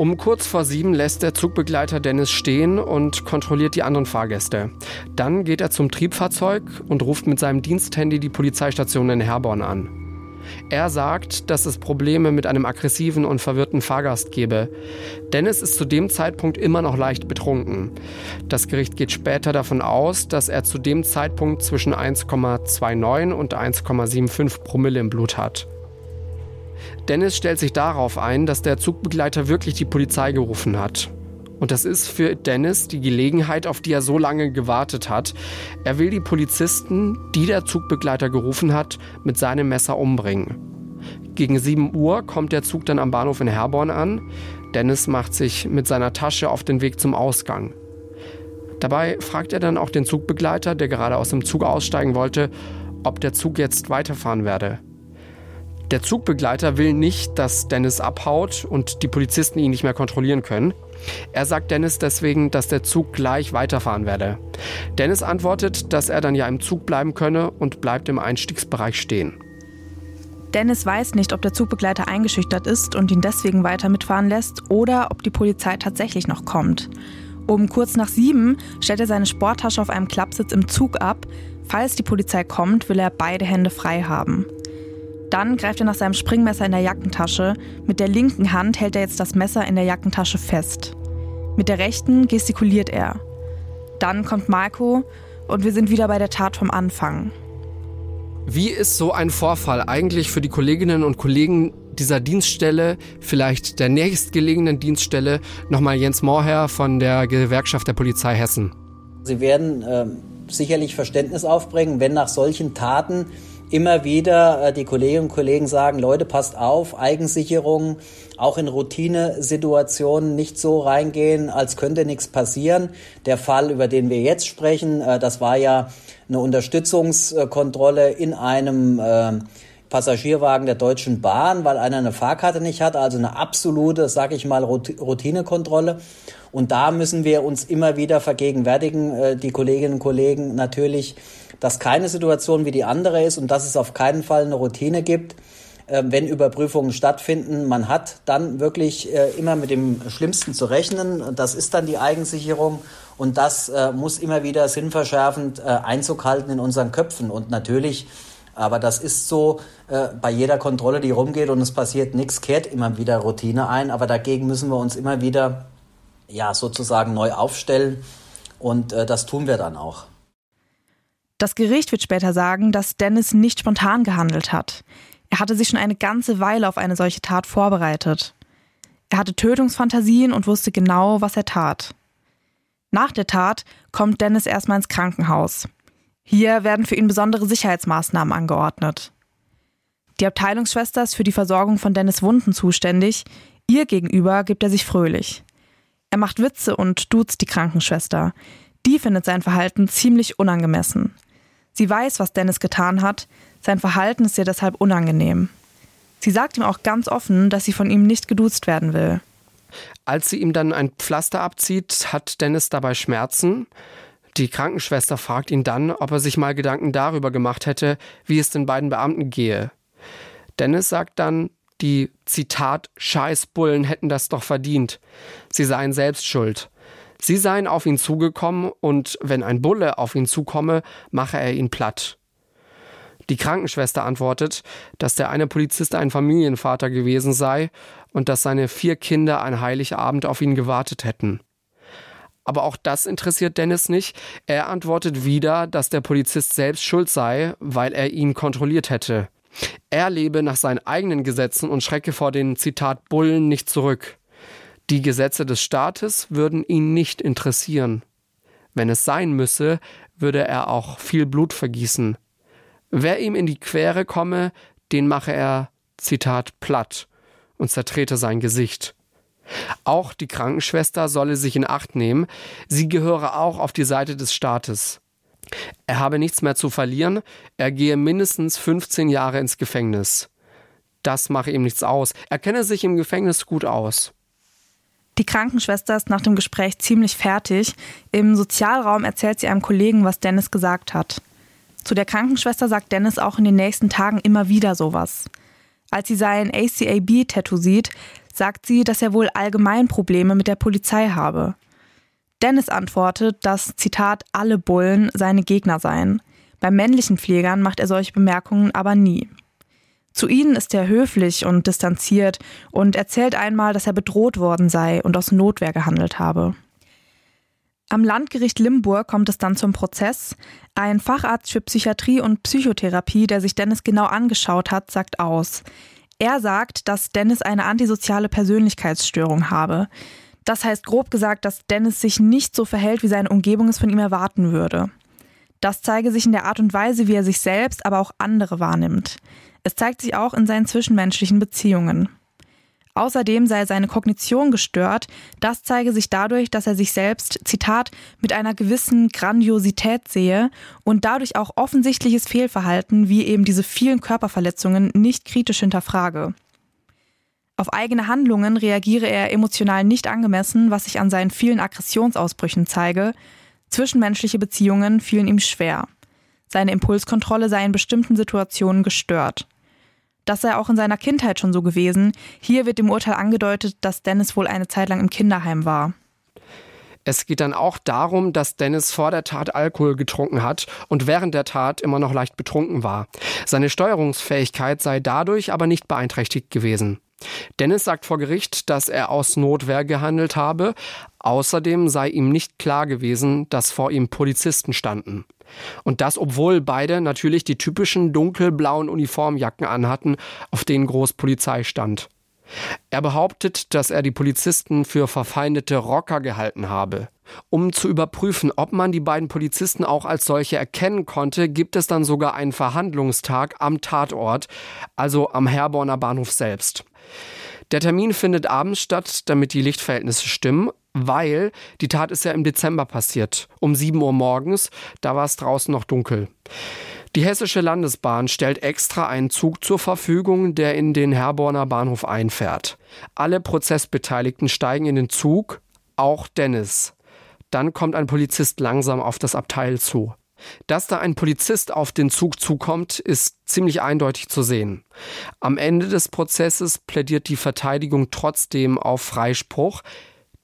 Um kurz vor sieben lässt der Zugbegleiter Dennis stehen und kontrolliert die anderen Fahrgäste. Dann geht er zum Triebfahrzeug und ruft mit seinem Diensthandy die Polizeistation in Herborn an. Er sagt, dass es Probleme mit einem aggressiven und verwirrten Fahrgast gebe. Dennis ist zu dem Zeitpunkt immer noch leicht betrunken. Das Gericht geht später davon aus, dass er zu dem Zeitpunkt zwischen 1,29 und 1,75 Promille im Blut hat. Dennis stellt sich darauf ein, dass der Zugbegleiter wirklich die Polizei gerufen hat. Und das ist für Dennis die Gelegenheit, auf die er so lange gewartet hat. Er will die Polizisten, die der Zugbegleiter gerufen hat, mit seinem Messer umbringen. Gegen 7 Uhr kommt der Zug dann am Bahnhof in Herborn an. Dennis macht sich mit seiner Tasche auf den Weg zum Ausgang. Dabei fragt er dann auch den Zugbegleiter, der gerade aus dem Zug aussteigen wollte, ob der Zug jetzt weiterfahren werde. Der Zugbegleiter will nicht, dass Dennis abhaut und die Polizisten ihn nicht mehr kontrollieren können. Er sagt Dennis deswegen, dass der Zug gleich weiterfahren werde. Dennis antwortet, dass er dann ja im Zug bleiben könne und bleibt im Einstiegsbereich stehen. Dennis weiß nicht, ob der Zugbegleiter eingeschüchtert ist und ihn deswegen weiter mitfahren lässt oder ob die Polizei tatsächlich noch kommt. Um kurz nach sieben stellt er seine Sporttasche auf einem Klappsitz im Zug ab. Falls die Polizei kommt, will er beide Hände frei haben. Dann greift er nach seinem Springmesser in der Jackentasche. Mit der linken Hand hält er jetzt das Messer in der Jackentasche fest. Mit der rechten gestikuliert er. Dann kommt Marco und wir sind wieder bei der Tat vom Anfang. Wie ist so ein Vorfall eigentlich für die Kolleginnen und Kollegen dieser Dienststelle, vielleicht der nächstgelegenen Dienststelle, nochmal Jens Mohrherr von der Gewerkschaft der Polizei Hessen? Sie werden äh, sicherlich Verständnis aufbringen, wenn nach solchen Taten immer wieder äh, die Kolleginnen und Kollegen sagen, Leute, passt auf, Eigensicherung, auch in Routinesituationen nicht so reingehen, als könnte nichts passieren. Der Fall, über den wir jetzt sprechen, äh, das war ja eine Unterstützungskontrolle in einem äh, Passagierwagen der Deutschen Bahn, weil einer eine Fahrkarte nicht hat, also eine absolute, sag ich mal, Routinekontrolle. Und da müssen wir uns immer wieder vergegenwärtigen, die Kolleginnen und Kollegen natürlich, dass keine Situation wie die andere ist und dass es auf keinen Fall eine Routine gibt, äh, wenn Überprüfungen stattfinden. Man hat dann wirklich äh, immer mit dem Schlimmsten zu rechnen. Das ist dann die Eigensicherung und das äh, muss immer wieder sinnverschärfend Einzug halten in unseren Köpfen. Und natürlich Aber das ist so äh, bei jeder Kontrolle, die rumgeht und es passiert nichts, kehrt immer wieder Routine ein. Aber dagegen müssen wir uns immer wieder ja sozusagen neu aufstellen und äh, das tun wir dann auch. Das Gericht wird später sagen, dass Dennis nicht spontan gehandelt hat. Er hatte sich schon eine ganze Weile auf eine solche Tat vorbereitet. Er hatte Tötungsfantasien und wusste genau, was er tat. Nach der Tat kommt Dennis erstmal ins Krankenhaus. Hier werden für ihn besondere Sicherheitsmaßnahmen angeordnet. Die Abteilungsschwester ist für die Versorgung von Dennis Wunden zuständig. Ihr gegenüber gibt er sich fröhlich. Er macht Witze und duzt die Krankenschwester. Die findet sein Verhalten ziemlich unangemessen. Sie weiß, was Dennis getan hat. Sein Verhalten ist ihr deshalb unangenehm. Sie sagt ihm auch ganz offen, dass sie von ihm nicht geduzt werden will. Als sie ihm dann ein Pflaster abzieht, hat Dennis dabei Schmerzen. Die Krankenschwester fragt ihn dann, ob er sich mal Gedanken darüber gemacht hätte, wie es den beiden Beamten gehe. Dennis sagt dann, die Zitat Scheißbullen hätten das doch verdient. Sie seien selbst schuld. Sie seien auf ihn zugekommen und wenn ein Bulle auf ihn zukomme, mache er ihn platt. Die Krankenschwester antwortet, dass der eine Polizist ein Familienvater gewesen sei und dass seine vier Kinder an Heiligabend auf ihn gewartet hätten. Aber auch das interessiert Dennis nicht. Er antwortet wieder, dass der Polizist selbst schuld sei, weil er ihn kontrolliert hätte. Er lebe nach seinen eigenen Gesetzen und schrecke vor den Zitat Bullen nicht zurück. Die Gesetze des Staates würden ihn nicht interessieren. Wenn es sein müsse, würde er auch viel Blut vergießen. Wer ihm in die Quere komme, den mache er, Zitat, platt und zertrete sein Gesicht. Auch die Krankenschwester solle sich in Acht nehmen, sie gehöre auch auf die Seite des Staates. Er habe nichts mehr zu verlieren, er gehe mindestens 15 Jahre ins Gefängnis. Das mache ihm nichts aus, er kenne sich im Gefängnis gut aus. Die Krankenschwester ist nach dem Gespräch ziemlich fertig. Im Sozialraum erzählt sie einem Kollegen, was Dennis gesagt hat. Zu der Krankenschwester sagt Dennis auch in den nächsten Tagen immer wieder sowas. Als sie sein ACAB-Tattoo sieht, sagt sie, dass er wohl allgemein Probleme mit der Polizei habe. Dennis antwortet, dass, Zitat, alle Bullen seine Gegner seien. Bei männlichen Pflegern macht er solche Bemerkungen aber nie. Zu ihnen ist er höflich und distanziert und erzählt einmal, dass er bedroht worden sei und aus Notwehr gehandelt habe. Am Landgericht Limburg kommt es dann zum Prozess. Ein Facharzt für Psychiatrie und Psychotherapie, der sich Dennis genau angeschaut hat, sagt aus. Er sagt, dass Dennis eine antisoziale Persönlichkeitsstörung habe. Das heißt grob gesagt, dass Dennis sich nicht so verhält, wie seine Umgebung es von ihm erwarten würde. Das zeige sich in der Art und Weise, wie er sich selbst, aber auch andere wahrnimmt. Es zeigt sich auch in seinen zwischenmenschlichen Beziehungen. Außerdem sei seine Kognition gestört. Das zeige sich dadurch, dass er sich selbst, Zitat, mit einer gewissen Grandiosität sehe und dadurch auch offensichtliches Fehlverhalten wie eben diese vielen Körperverletzungen nicht kritisch hinterfrage. Auf eigene Handlungen reagiere er emotional nicht angemessen, was sich an seinen vielen Aggressionsausbrüchen zeige. Zwischenmenschliche Beziehungen fielen ihm schwer. Seine Impulskontrolle sei in bestimmten Situationen gestört. Das sei auch in seiner Kindheit schon so gewesen. Hier wird im Urteil angedeutet, dass Dennis wohl eine Zeit lang im Kinderheim war. Es geht dann auch darum, dass Dennis vor der Tat Alkohol getrunken hat und während der Tat immer noch leicht betrunken war. Seine Steuerungsfähigkeit sei dadurch aber nicht beeinträchtigt gewesen. Dennis sagt vor Gericht, dass er aus Notwehr gehandelt habe. Außerdem sei ihm nicht klar gewesen, dass vor ihm Polizisten standen. Und das, obwohl beide natürlich die typischen dunkelblauen Uniformjacken anhatten, auf denen groß Polizei stand. Er behauptet, dass er die Polizisten für verfeindete Rocker gehalten habe. Um zu überprüfen, ob man die beiden Polizisten auch als solche erkennen konnte, gibt es dann sogar einen Verhandlungstag am Tatort, also am Herborner Bahnhof selbst. Der Termin findet abends statt, damit die Lichtverhältnisse stimmen weil die Tat ist ja im Dezember passiert, um 7 Uhr morgens, da war es draußen noch dunkel. Die Hessische Landesbahn stellt extra einen Zug zur Verfügung, der in den Herborner Bahnhof einfährt. Alle Prozessbeteiligten steigen in den Zug, auch Dennis. Dann kommt ein Polizist langsam auf das Abteil zu. Dass da ein Polizist auf den Zug zukommt, ist ziemlich eindeutig zu sehen. Am Ende des Prozesses plädiert die Verteidigung trotzdem auf Freispruch.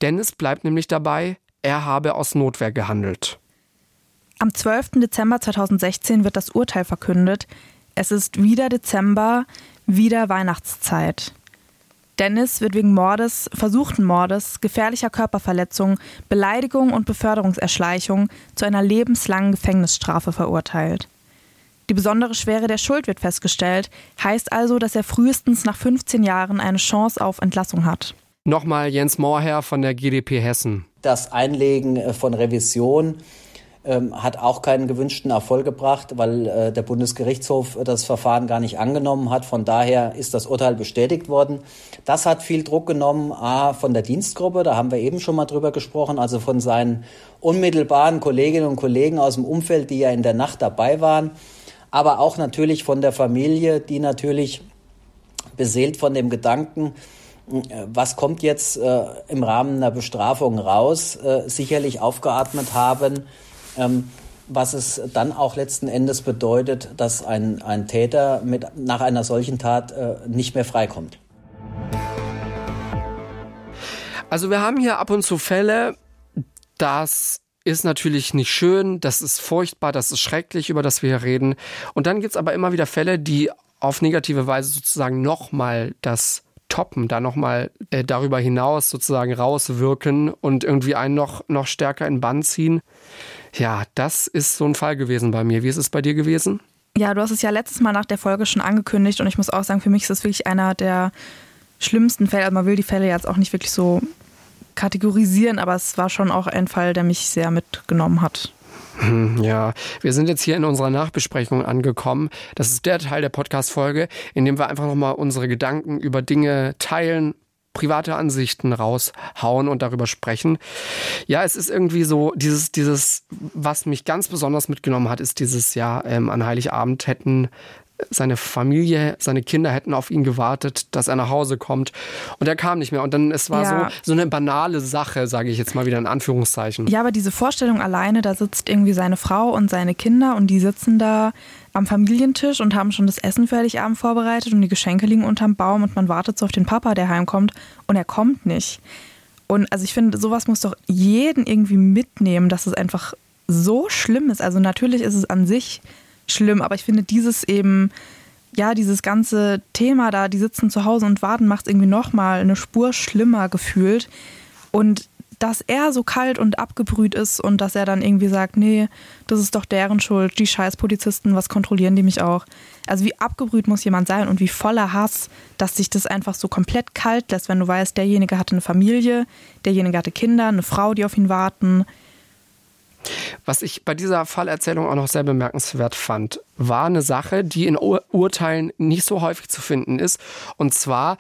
Dennis bleibt nämlich dabei, er habe aus Notwehr gehandelt. Am 12. Dezember 2016 wird das Urteil verkündet. Es ist wieder Dezember, wieder Weihnachtszeit. Dennis wird wegen Mordes, versuchten Mordes, gefährlicher Körperverletzung, Beleidigung und Beförderungserschleichung zu einer lebenslangen Gefängnisstrafe verurteilt. Die besondere Schwere der Schuld wird festgestellt, heißt also, dass er frühestens nach 15 Jahren eine Chance auf Entlassung hat. Nochmal Jens Mohrherr von der GdP Hessen. Das Einlegen äh, von Revision ähm, hat auch keinen gewünschten Erfolg gebracht, weil äh, der Bundesgerichtshof das Verfahren gar nicht angenommen hat. Von daher ist das Urteil bestätigt worden. Das hat viel Druck genommen, A, von der Dienstgruppe, da haben wir eben schon mal drüber gesprochen, also von seinen unmittelbaren Kolleginnen und Kollegen aus dem Umfeld, die ja in der Nacht dabei waren, aber auch natürlich von der Familie, die natürlich beseelt von dem Gedanken, äh, was kommt jetzt äh, im Rahmen einer Bestrafung raus, äh, sicherlich aufgeatmet haben, ähm, was es dann auch letzten Endes bedeutet, dass ein, ein Täter mit, nach einer solchen Tat äh, nicht mehr freikommt. Also wir haben hier ab und zu Fälle, das ist natürlich nicht schön, das ist furchtbar, das ist schrecklich, über das wir hier reden. Und dann gibt es aber immer wieder Fälle, die auf negative Weise sozusagen nochmal das toppen, da nochmal äh, darüber hinaus sozusagen rauswirken und irgendwie einen noch, noch stärker in Bann ziehen. Ja, das ist so ein Fall gewesen bei mir. Wie ist es bei dir gewesen? Ja, du hast es ja letztes Mal nach der Folge schon angekündigt und ich muss auch sagen, für mich ist es wirklich einer der schlimmsten Fälle. Also man will die Fälle jetzt auch nicht wirklich so kategorisieren, aber es war schon auch ein Fall, der mich sehr mitgenommen hat. Hm, ja, wir sind jetzt hier in unserer Nachbesprechung angekommen. Das ist der Teil der Podcast-Folge, in dem wir einfach nochmal unsere Gedanken über Dinge teilen, private Ansichten raushauen und darüber sprechen. Ja, es ist irgendwie so, dieses, dieses, was mich ganz besonders mitgenommen hat, ist dieses Jahr ähm, an Heiligabend hätten seine Familie, seine Kinder hätten auf ihn gewartet, dass er nach Hause kommt. Und er kam nicht mehr. Und dann, es war ja. so, so eine banale Sache, sage ich jetzt mal wieder in Anführungszeichen. Ja, aber diese Vorstellung alleine, da sitzt irgendwie seine Frau und seine Kinder und die sitzen da am Familientisch und haben schon das Essen für Heiligabend vorbereitet und die Geschenke liegen unterm Baum und man wartet so auf den Papa, der heimkommt und er kommt nicht. Und also ich finde, sowas muss doch jeden irgendwie mitnehmen, dass es einfach so schlimm ist. Also natürlich ist es an sich schlimm, aber ich finde dieses eben, ja, dieses ganze Thema da, die sitzen zu Hause und warten, macht es irgendwie nochmal eine Spur schlimmer gefühlt. Und dass er so kalt und abgebrüht ist und dass er dann irgendwie sagt, nee, das ist doch deren Schuld, die scheiß Polizisten, was kontrollieren die mich auch? Also wie abgebrüht muss jemand sein und wie voller Hass, dass sich das einfach so komplett kalt lässt, wenn du weißt, derjenige hatte eine Familie, derjenige hatte Kinder, eine Frau, die auf ihn warten, was ich bei dieser Fallerzählung auch noch sehr bemerkenswert fand, war eine Sache, die in Ur Urteilen nicht so häufig zu finden ist. Und zwar,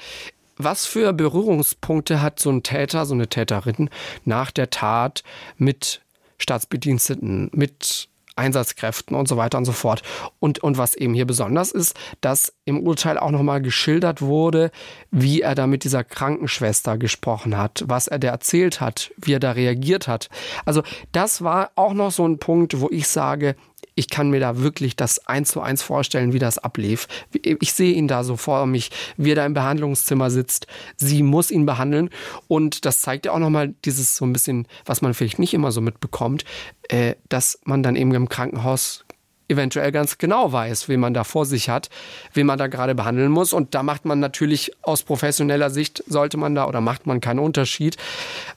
was für Berührungspunkte hat so ein Täter, so eine Täterin nach der Tat mit Staatsbediensteten, mit Einsatzkräften und so weiter und so fort. Und, und was eben hier besonders ist, dass im Urteil auch nochmal geschildert wurde, wie er da mit dieser Krankenschwester gesprochen hat, was er da erzählt hat, wie er da reagiert hat. Also das war auch noch so ein Punkt, wo ich sage, ich kann mir da wirklich das eins zu eins vorstellen, wie das ablief. Ich sehe ihn da so vor mich, wie er da im Behandlungszimmer sitzt. Sie muss ihn behandeln. Und das zeigt ja auch nochmal dieses so ein bisschen, was man vielleicht nicht immer so mitbekommt, äh, dass man dann eben im Krankenhaus eventuell ganz genau weiß, wen man da vor sich hat, wen man da gerade behandeln muss. Und da macht man natürlich aus professioneller Sicht, sollte man da oder macht man keinen Unterschied,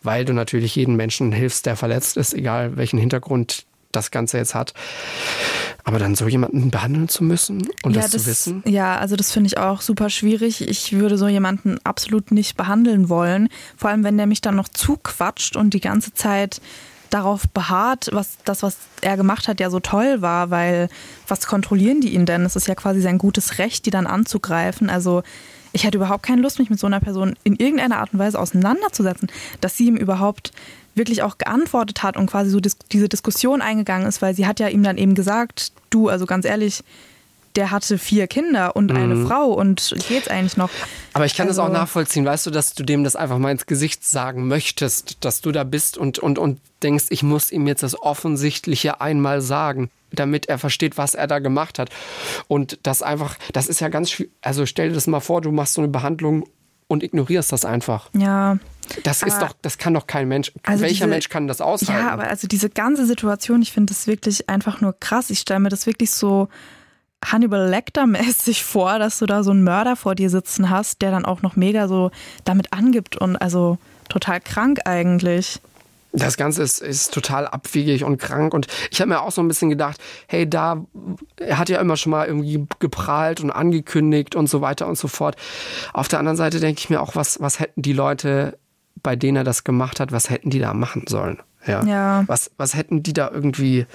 weil du natürlich jeden Menschen hilfst, der verletzt ist, egal welchen Hintergrund das Ganze jetzt hat. Aber dann so jemanden behandeln zu müssen und ja, das, das, zu wissen? Ja, also das finde ich auch super schwierig. Ich würde so jemanden absolut nicht behandeln wollen. Vor allem, wenn der mich dann noch zuquatscht und die ganze Zeit darauf beharrt, was das, was er gemacht hat, ja so toll war, weil was kontrollieren die ihn denn? Es ist ja quasi sein gutes Recht, die dann anzugreifen. Also ich hätte überhaupt keine Lust, mich mit so einer Person in irgendeiner Art und Weise auseinanderzusetzen, dass sie ihm überhaupt wirklich auch geantwortet hat und quasi so dis diese Diskussion eingegangen ist, weil sie hat ja ihm dann eben gesagt, du, also ganz ehrlich, der hatte vier Kinder und eine mhm. Frau und geht's eigentlich noch. Aber ich kann also, das auch also nachvollziehen, weißt du, dass du dem das einfach mal ins Gesicht sagen möchtest, dass du da bist und, und, und denkst, ich muss ihm jetzt das Offensichtliche einmal sagen, damit er versteht, was er da gemacht hat. Und das einfach, das ist ja ganz schwierig. Also stell dir das mal vor, du machst so eine Behandlung und ignorierst das einfach. Ja. Das ist doch, das kann doch kein Mensch. Also welcher diese, Mensch kann das aushalten? Ja, aber also diese ganze Situation, ich finde das wirklich einfach nur krass. Ich stelle mir das wirklich so Hannibal Lecter-mäßig *laughs* vor, dass du da so einen Mörder vor dir sitzen hast, der dann auch noch mega so damit angibt und also total krank eigentlich. Das Ganze ist, ist total abwegig und krank. Und ich habe mir auch so ein bisschen gedacht, hey, da, er hat ja immer schon mal irgendwie geprahlt und angekündigt und so weiter und so fort. Auf der anderen Seite denke ich mir auch, was, was hätten die Leute, bei denen er das gemacht hat, was hätten die da machen sollen? Ja. Ja. Was, was hätten die da irgendwie.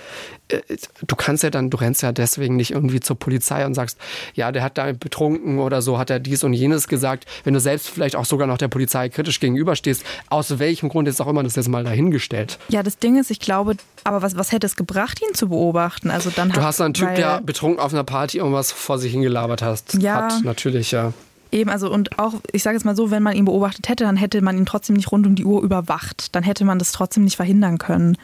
Äh, du kannst ja dann, du rennst ja deswegen nicht irgendwie zur Polizei und sagst, ja, der hat da betrunken oder so, hat er dies und jenes gesagt. Wenn du selbst vielleicht auch sogar noch der Polizei kritisch gegenüberstehst, aus welchem Grund ist auch immer das jetzt mal dahingestellt. Ja, das Ding ist, ich glaube, aber was, was hätte es gebracht, ihn zu beobachten? Also dann Du hast einen Typ, der betrunken auf einer Party irgendwas vor sich hingelabert hast. Ja. Hat natürlich, ja. Eben, also und auch, ich sage es mal so, wenn man ihn beobachtet hätte, dann hätte man ihn trotzdem nicht rund um die Uhr überwacht. Dann hätte man das trotzdem nicht verhindern können.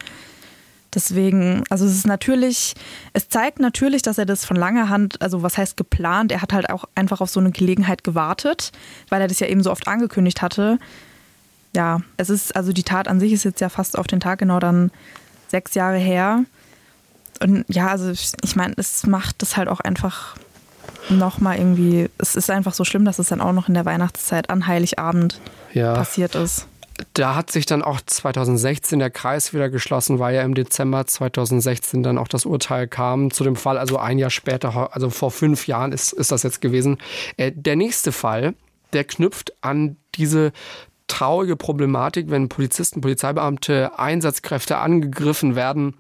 Deswegen, also es ist natürlich, es zeigt natürlich, dass er das von langer Hand, also was heißt geplant, er hat halt auch einfach auf so eine Gelegenheit gewartet, weil er das ja eben so oft angekündigt hatte. Ja, es ist, also die Tat an sich ist jetzt ja fast auf den Tag genau dann sechs Jahre her. Und ja, also ich meine, es macht das halt auch einfach nochmal irgendwie, es ist einfach so schlimm, dass es dann auch noch in der Weihnachtszeit an Heiligabend Ja. passiert ist. Da hat sich dann auch 2016 der Kreis wieder geschlossen, weil ja im Dezember 2016 dann auch das Urteil kam zu dem Fall, also ein Jahr später, also vor fünf Jahren ist, ist das jetzt gewesen. Äh, der nächste Fall, der knüpft an diese traurige Problematik, wenn Polizisten, Polizeibeamte, Einsatzkräfte angegriffen werden,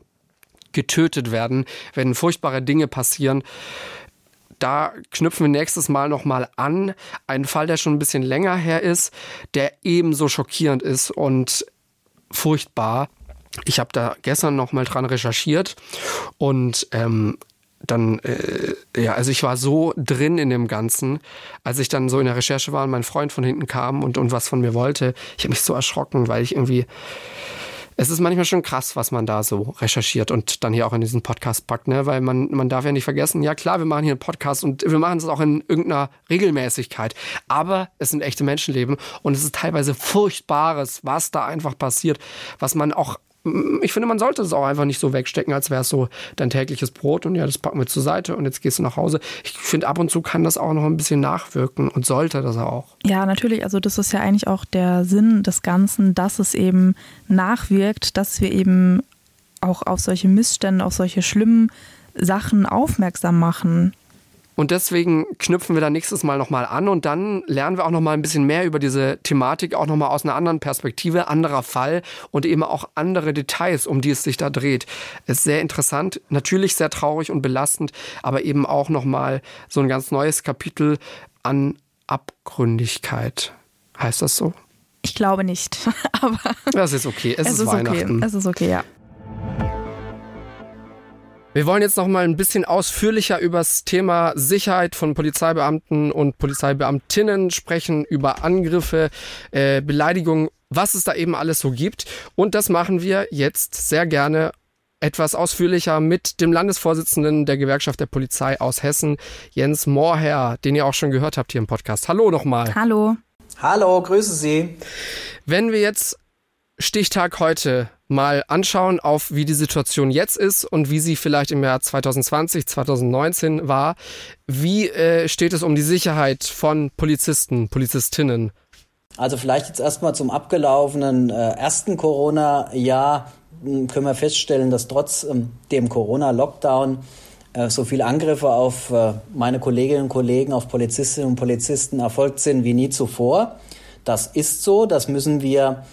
getötet werden, wenn furchtbare Dinge passieren da knüpfen wir nächstes Mal nochmal an. Ein Fall, der schon ein bisschen länger her ist, der ebenso schockierend ist und furchtbar. Ich habe da gestern nochmal dran recherchiert und ähm, dann, äh, ja, also ich war so drin in dem Ganzen, als ich dann so in der Recherche war und mein Freund von hinten kam und, und was von mir wollte. Ich habe mich so erschrocken, weil ich irgendwie, es ist manchmal schon krass, was man da so recherchiert und dann hier auch in diesen Podcast packt, ne? Weil man, man darf ja nicht vergessen, ja klar, wir machen hier einen Podcast und wir machen es auch in irgendeiner Regelmäßigkeit. Aber es sind echte Menschenleben und es ist teilweise Furchtbares, was da einfach passiert, was man auch ich finde, man sollte es auch einfach nicht so wegstecken, als wäre es so dein tägliches Brot und ja, das packen wir zur Seite und jetzt gehst du nach Hause. Ich finde, ab und zu kann das auch noch ein bisschen nachwirken und sollte das auch. Ja, natürlich. Also das ist ja eigentlich auch der Sinn des Ganzen, dass es eben nachwirkt, dass wir eben auch auf solche Missstände, auf solche schlimmen Sachen aufmerksam machen. Und deswegen knüpfen wir da nächstes Mal nochmal an und dann lernen wir auch nochmal ein bisschen mehr über diese Thematik, auch nochmal aus einer anderen Perspektive, anderer Fall und eben auch andere Details, um die es sich da dreht. Ist sehr interessant, natürlich sehr traurig und belastend, aber eben auch nochmal so ein ganz neues Kapitel an Abgründigkeit. Heißt das so? Ich glaube nicht, *laughs* aber Das ist okay, es, es ist, ist okay. Weihnachten. Es ist okay, ja. Wir wollen jetzt noch mal ein bisschen ausführlicher über das Thema Sicherheit von Polizeibeamten und Polizeibeamtinnen sprechen, über Angriffe, äh, Beleidigungen, was es da eben alles so gibt. Und das machen wir jetzt sehr gerne etwas ausführlicher mit dem Landesvorsitzenden der Gewerkschaft der Polizei aus Hessen, Jens Mohrherr, den ihr auch schon gehört habt hier im Podcast. Hallo nochmal. Hallo. Hallo, grüße Sie. Wenn wir jetzt Stichtag heute mal anschauen auf, wie die Situation jetzt ist und wie sie vielleicht im Jahr 2020, 2019 war, wie äh, steht es um die Sicherheit von Polizisten, Polizistinnen? Also vielleicht jetzt erstmal zum abgelaufenen äh, ersten Corona-Jahr m, können wir feststellen, dass trotz ähm, dem Corona-Lockdown äh, so viele Angriffe auf äh, meine Kolleginnen und Kollegen, auf Polizistinnen und Polizisten erfolgt sind wie nie zuvor. Das ist so, das müssen wir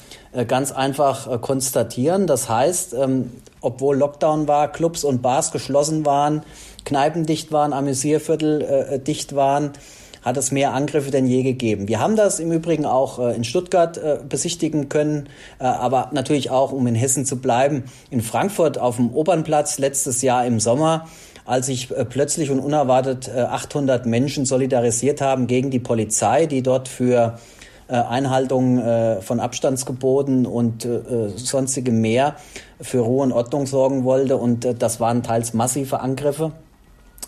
ganz einfach äh, konstatieren. Das heißt, ähm, obwohl Lockdown war, Clubs und Bars geschlossen waren, Kneipen dicht waren, Amüsierviertel äh, dicht waren, hat es mehr Angriffe denn je gegeben. Wir haben das im Übrigen auch äh, in Stuttgart äh, besichtigen können, äh, aber natürlich auch, um in Hessen zu bleiben, in Frankfurt auf dem Opernplatz letztes Jahr im Sommer, als sich äh, plötzlich und unerwartet äh, 800 Menschen solidarisiert haben gegen die Polizei, die dort für äh, Einhaltung äh, von Abstandsgeboten und äh, sonstige mehr für Ruhe und Ordnung sorgen wollte. Und äh, das waren teils massive Angriffe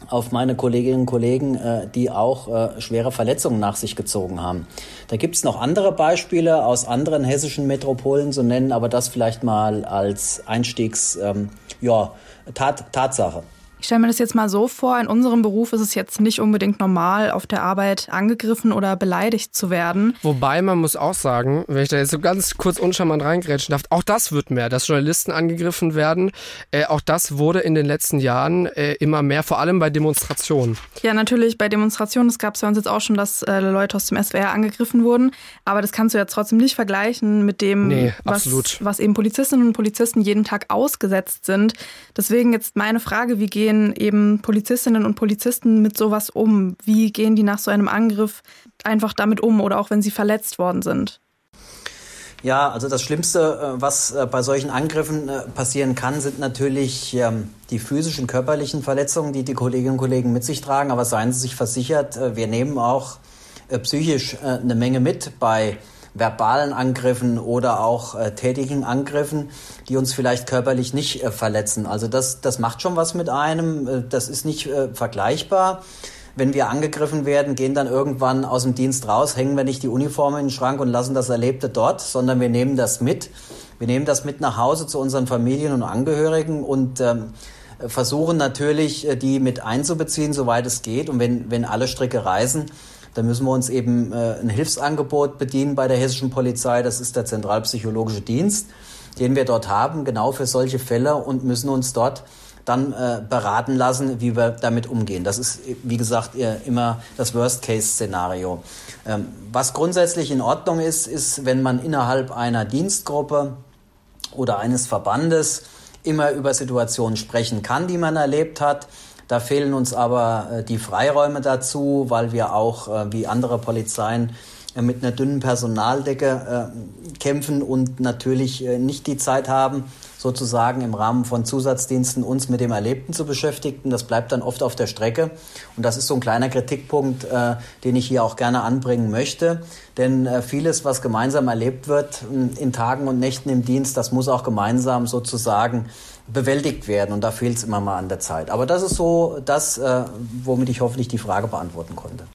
auf meine Kolleginnen und Kollegen, äh, die auch äh, schwere Verletzungen nach sich gezogen haben. Da gibt's noch andere Beispiele aus anderen hessischen Metropolen zu nennen, aber das vielleicht mal als Einstiegs, ähm, ja, Tat, Tatsache. Ich stelle mir das jetzt mal so vor, in unserem Beruf ist es jetzt nicht unbedingt normal, auf der Arbeit angegriffen oder beleidigt zu werden. Wobei man muss auch sagen, wenn ich da jetzt so ganz kurz uncharmant reingrätschen darf, auch das wird mehr, dass Journalisten angegriffen werden. Äh, auch das wurde in den letzten Jahren äh, immer mehr, vor allem bei Demonstrationen. Ja, natürlich bei Demonstrationen. Es gab es bei uns jetzt auch schon, dass äh, Leute aus dem SWR angegriffen wurden. Aber das kannst du ja trotzdem nicht vergleichen mit dem, nee, was, was eben Polizistinnen und Polizisten jeden Tag ausgesetzt sind. Deswegen jetzt meine Frage, wie gehen gehen eben Polizistinnen und Polizisten mit sowas um? Wie gehen die nach so einem Angriff einfach damit um oder auch wenn sie verletzt worden sind? Ja, also das Schlimmste, äh, was äh, bei solchen Angriffen äh, passieren kann, sind natürlich ähm, die physischen, körperlichen Verletzungen, die die Kolleginnen und Kollegen mit sich tragen. Aber seien Sie sich versichert, wir nehmen auch psychisch eine Menge mit bei verbalen Angriffen oder auch äh, tätigen Angriffen, die uns vielleicht körperlich nicht äh, verletzen. Also das, das macht schon was mit einem. Äh, das ist nicht äh, vergleichbar. Wenn wir angegriffen werden, gehen dann irgendwann aus dem Dienst raus, hängen wir nicht die Uniform in den Schrank und lassen das Erlebte dort, sondern wir nehmen das mit. Wir nehmen das mit nach Hause zu unseren Familien und Angehörigen und ähm, versuchen natürlich, äh, die mit einzubeziehen, soweit es geht. Und wenn, wenn alle Stricke reisen, da müssen wir uns eben äh, ein Hilfsangebot bedienen bei der hessischen Polizei. Das ist der Zentralpsychologische Dienst, den wir dort haben, genau für solche Fälle und müssen uns dort dann äh, beraten lassen, wie wir damit umgehen. Das ist, wie gesagt, immer das Worst-Case-Szenario. Ähm, was grundsätzlich in Ordnung ist, ist, wenn man innerhalb einer Dienstgruppe oder eines Verbandes immer über Situationen sprechen kann, die man erlebt hat, da fehlen uns aber äh, die Freiräume dazu, weil wir auch äh, wie andere Polizeien äh, mit einer dünnen Personaldecke kämpfen und natürlich nicht die Zeit haben, sozusagen im Rahmen von Zusatzdiensten uns mit dem Erlebten zu beschäftigen. Das bleibt dann oft auf der Strecke. Und das ist so ein kleiner Kritikpunkt, den ich hier auch gerne anbringen möchte. Denn vieles, was gemeinsam erlebt wird in Tagen und Nächten im Dienst, das muss auch gemeinsam sozusagen bewältigt werden. Und da fehlt es immer mal an der Zeit. Aber das ist so das, äh, womit ich hoffentlich die Frage beantworten konnte.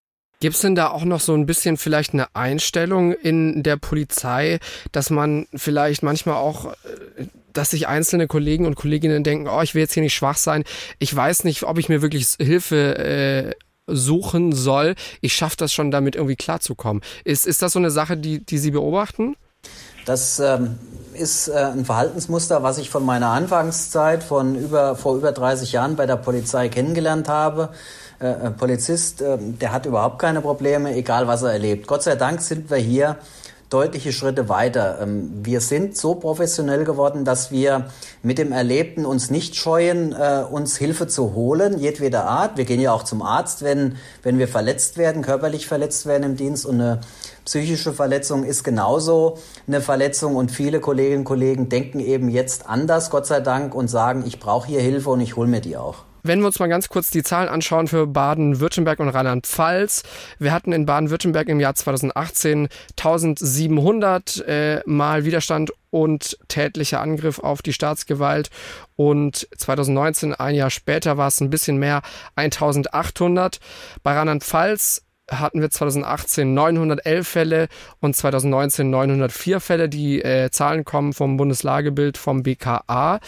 Gibt es denn da auch noch so ein bisschen vielleicht eine Einstellung in der Polizei, dass man vielleicht manchmal auch, äh, dass sich einzelne Kollegen und Kolleginnen denken, oh, ich will jetzt hier nicht schwach sein, ich weiß nicht, ob ich mir wirklich Hilfe äh, suchen soll, ich schaffe das schon damit irgendwie klarzukommen. Ist, ist das so eine Sache, die, die Sie beobachten? Das ähm, ist äh, ein Verhaltensmuster, was ich von meiner Anfangszeit von über, vor über 30 Jahren bei der Polizei kennengelernt habe. Äh, äh, Polizist, äh, der hat überhaupt keine Probleme, egal was er erlebt. Gott sei Dank sind wir hier deutliche Schritte weiter. Ähm, wir sind so professionell geworden, dass wir mit dem Erlebten uns nicht scheuen, äh, uns Hilfe zu holen, jedweder Art. Wir gehen ja auch zum Arzt, wenn, wenn wir verletzt werden, körperlich verletzt werden im Dienst und eine psychische Verletzung ist genauso eine Verletzung und viele Kolleginnen und Kollegen denken eben jetzt anders, Gott sei Dank, und sagen, ich brauche hier Hilfe und ich hole mir die auch. Wenn wir uns mal ganz kurz die Zahlen anschauen für Baden-Württemberg und Rheinland-Pfalz. Wir hatten in Baden-Württemberg im Jahr 2018 1700 äh, Mal Widerstand und tätlicher Angriff auf die Staatsgewalt. Und 2019, ein Jahr später, war es ein bisschen mehr, 1800. Bei Rheinland-Pfalz hatten wir 2018 911 Fälle und 2019 904 Fälle. Die äh, Zahlen kommen vom Bundeslagebild vom BKA.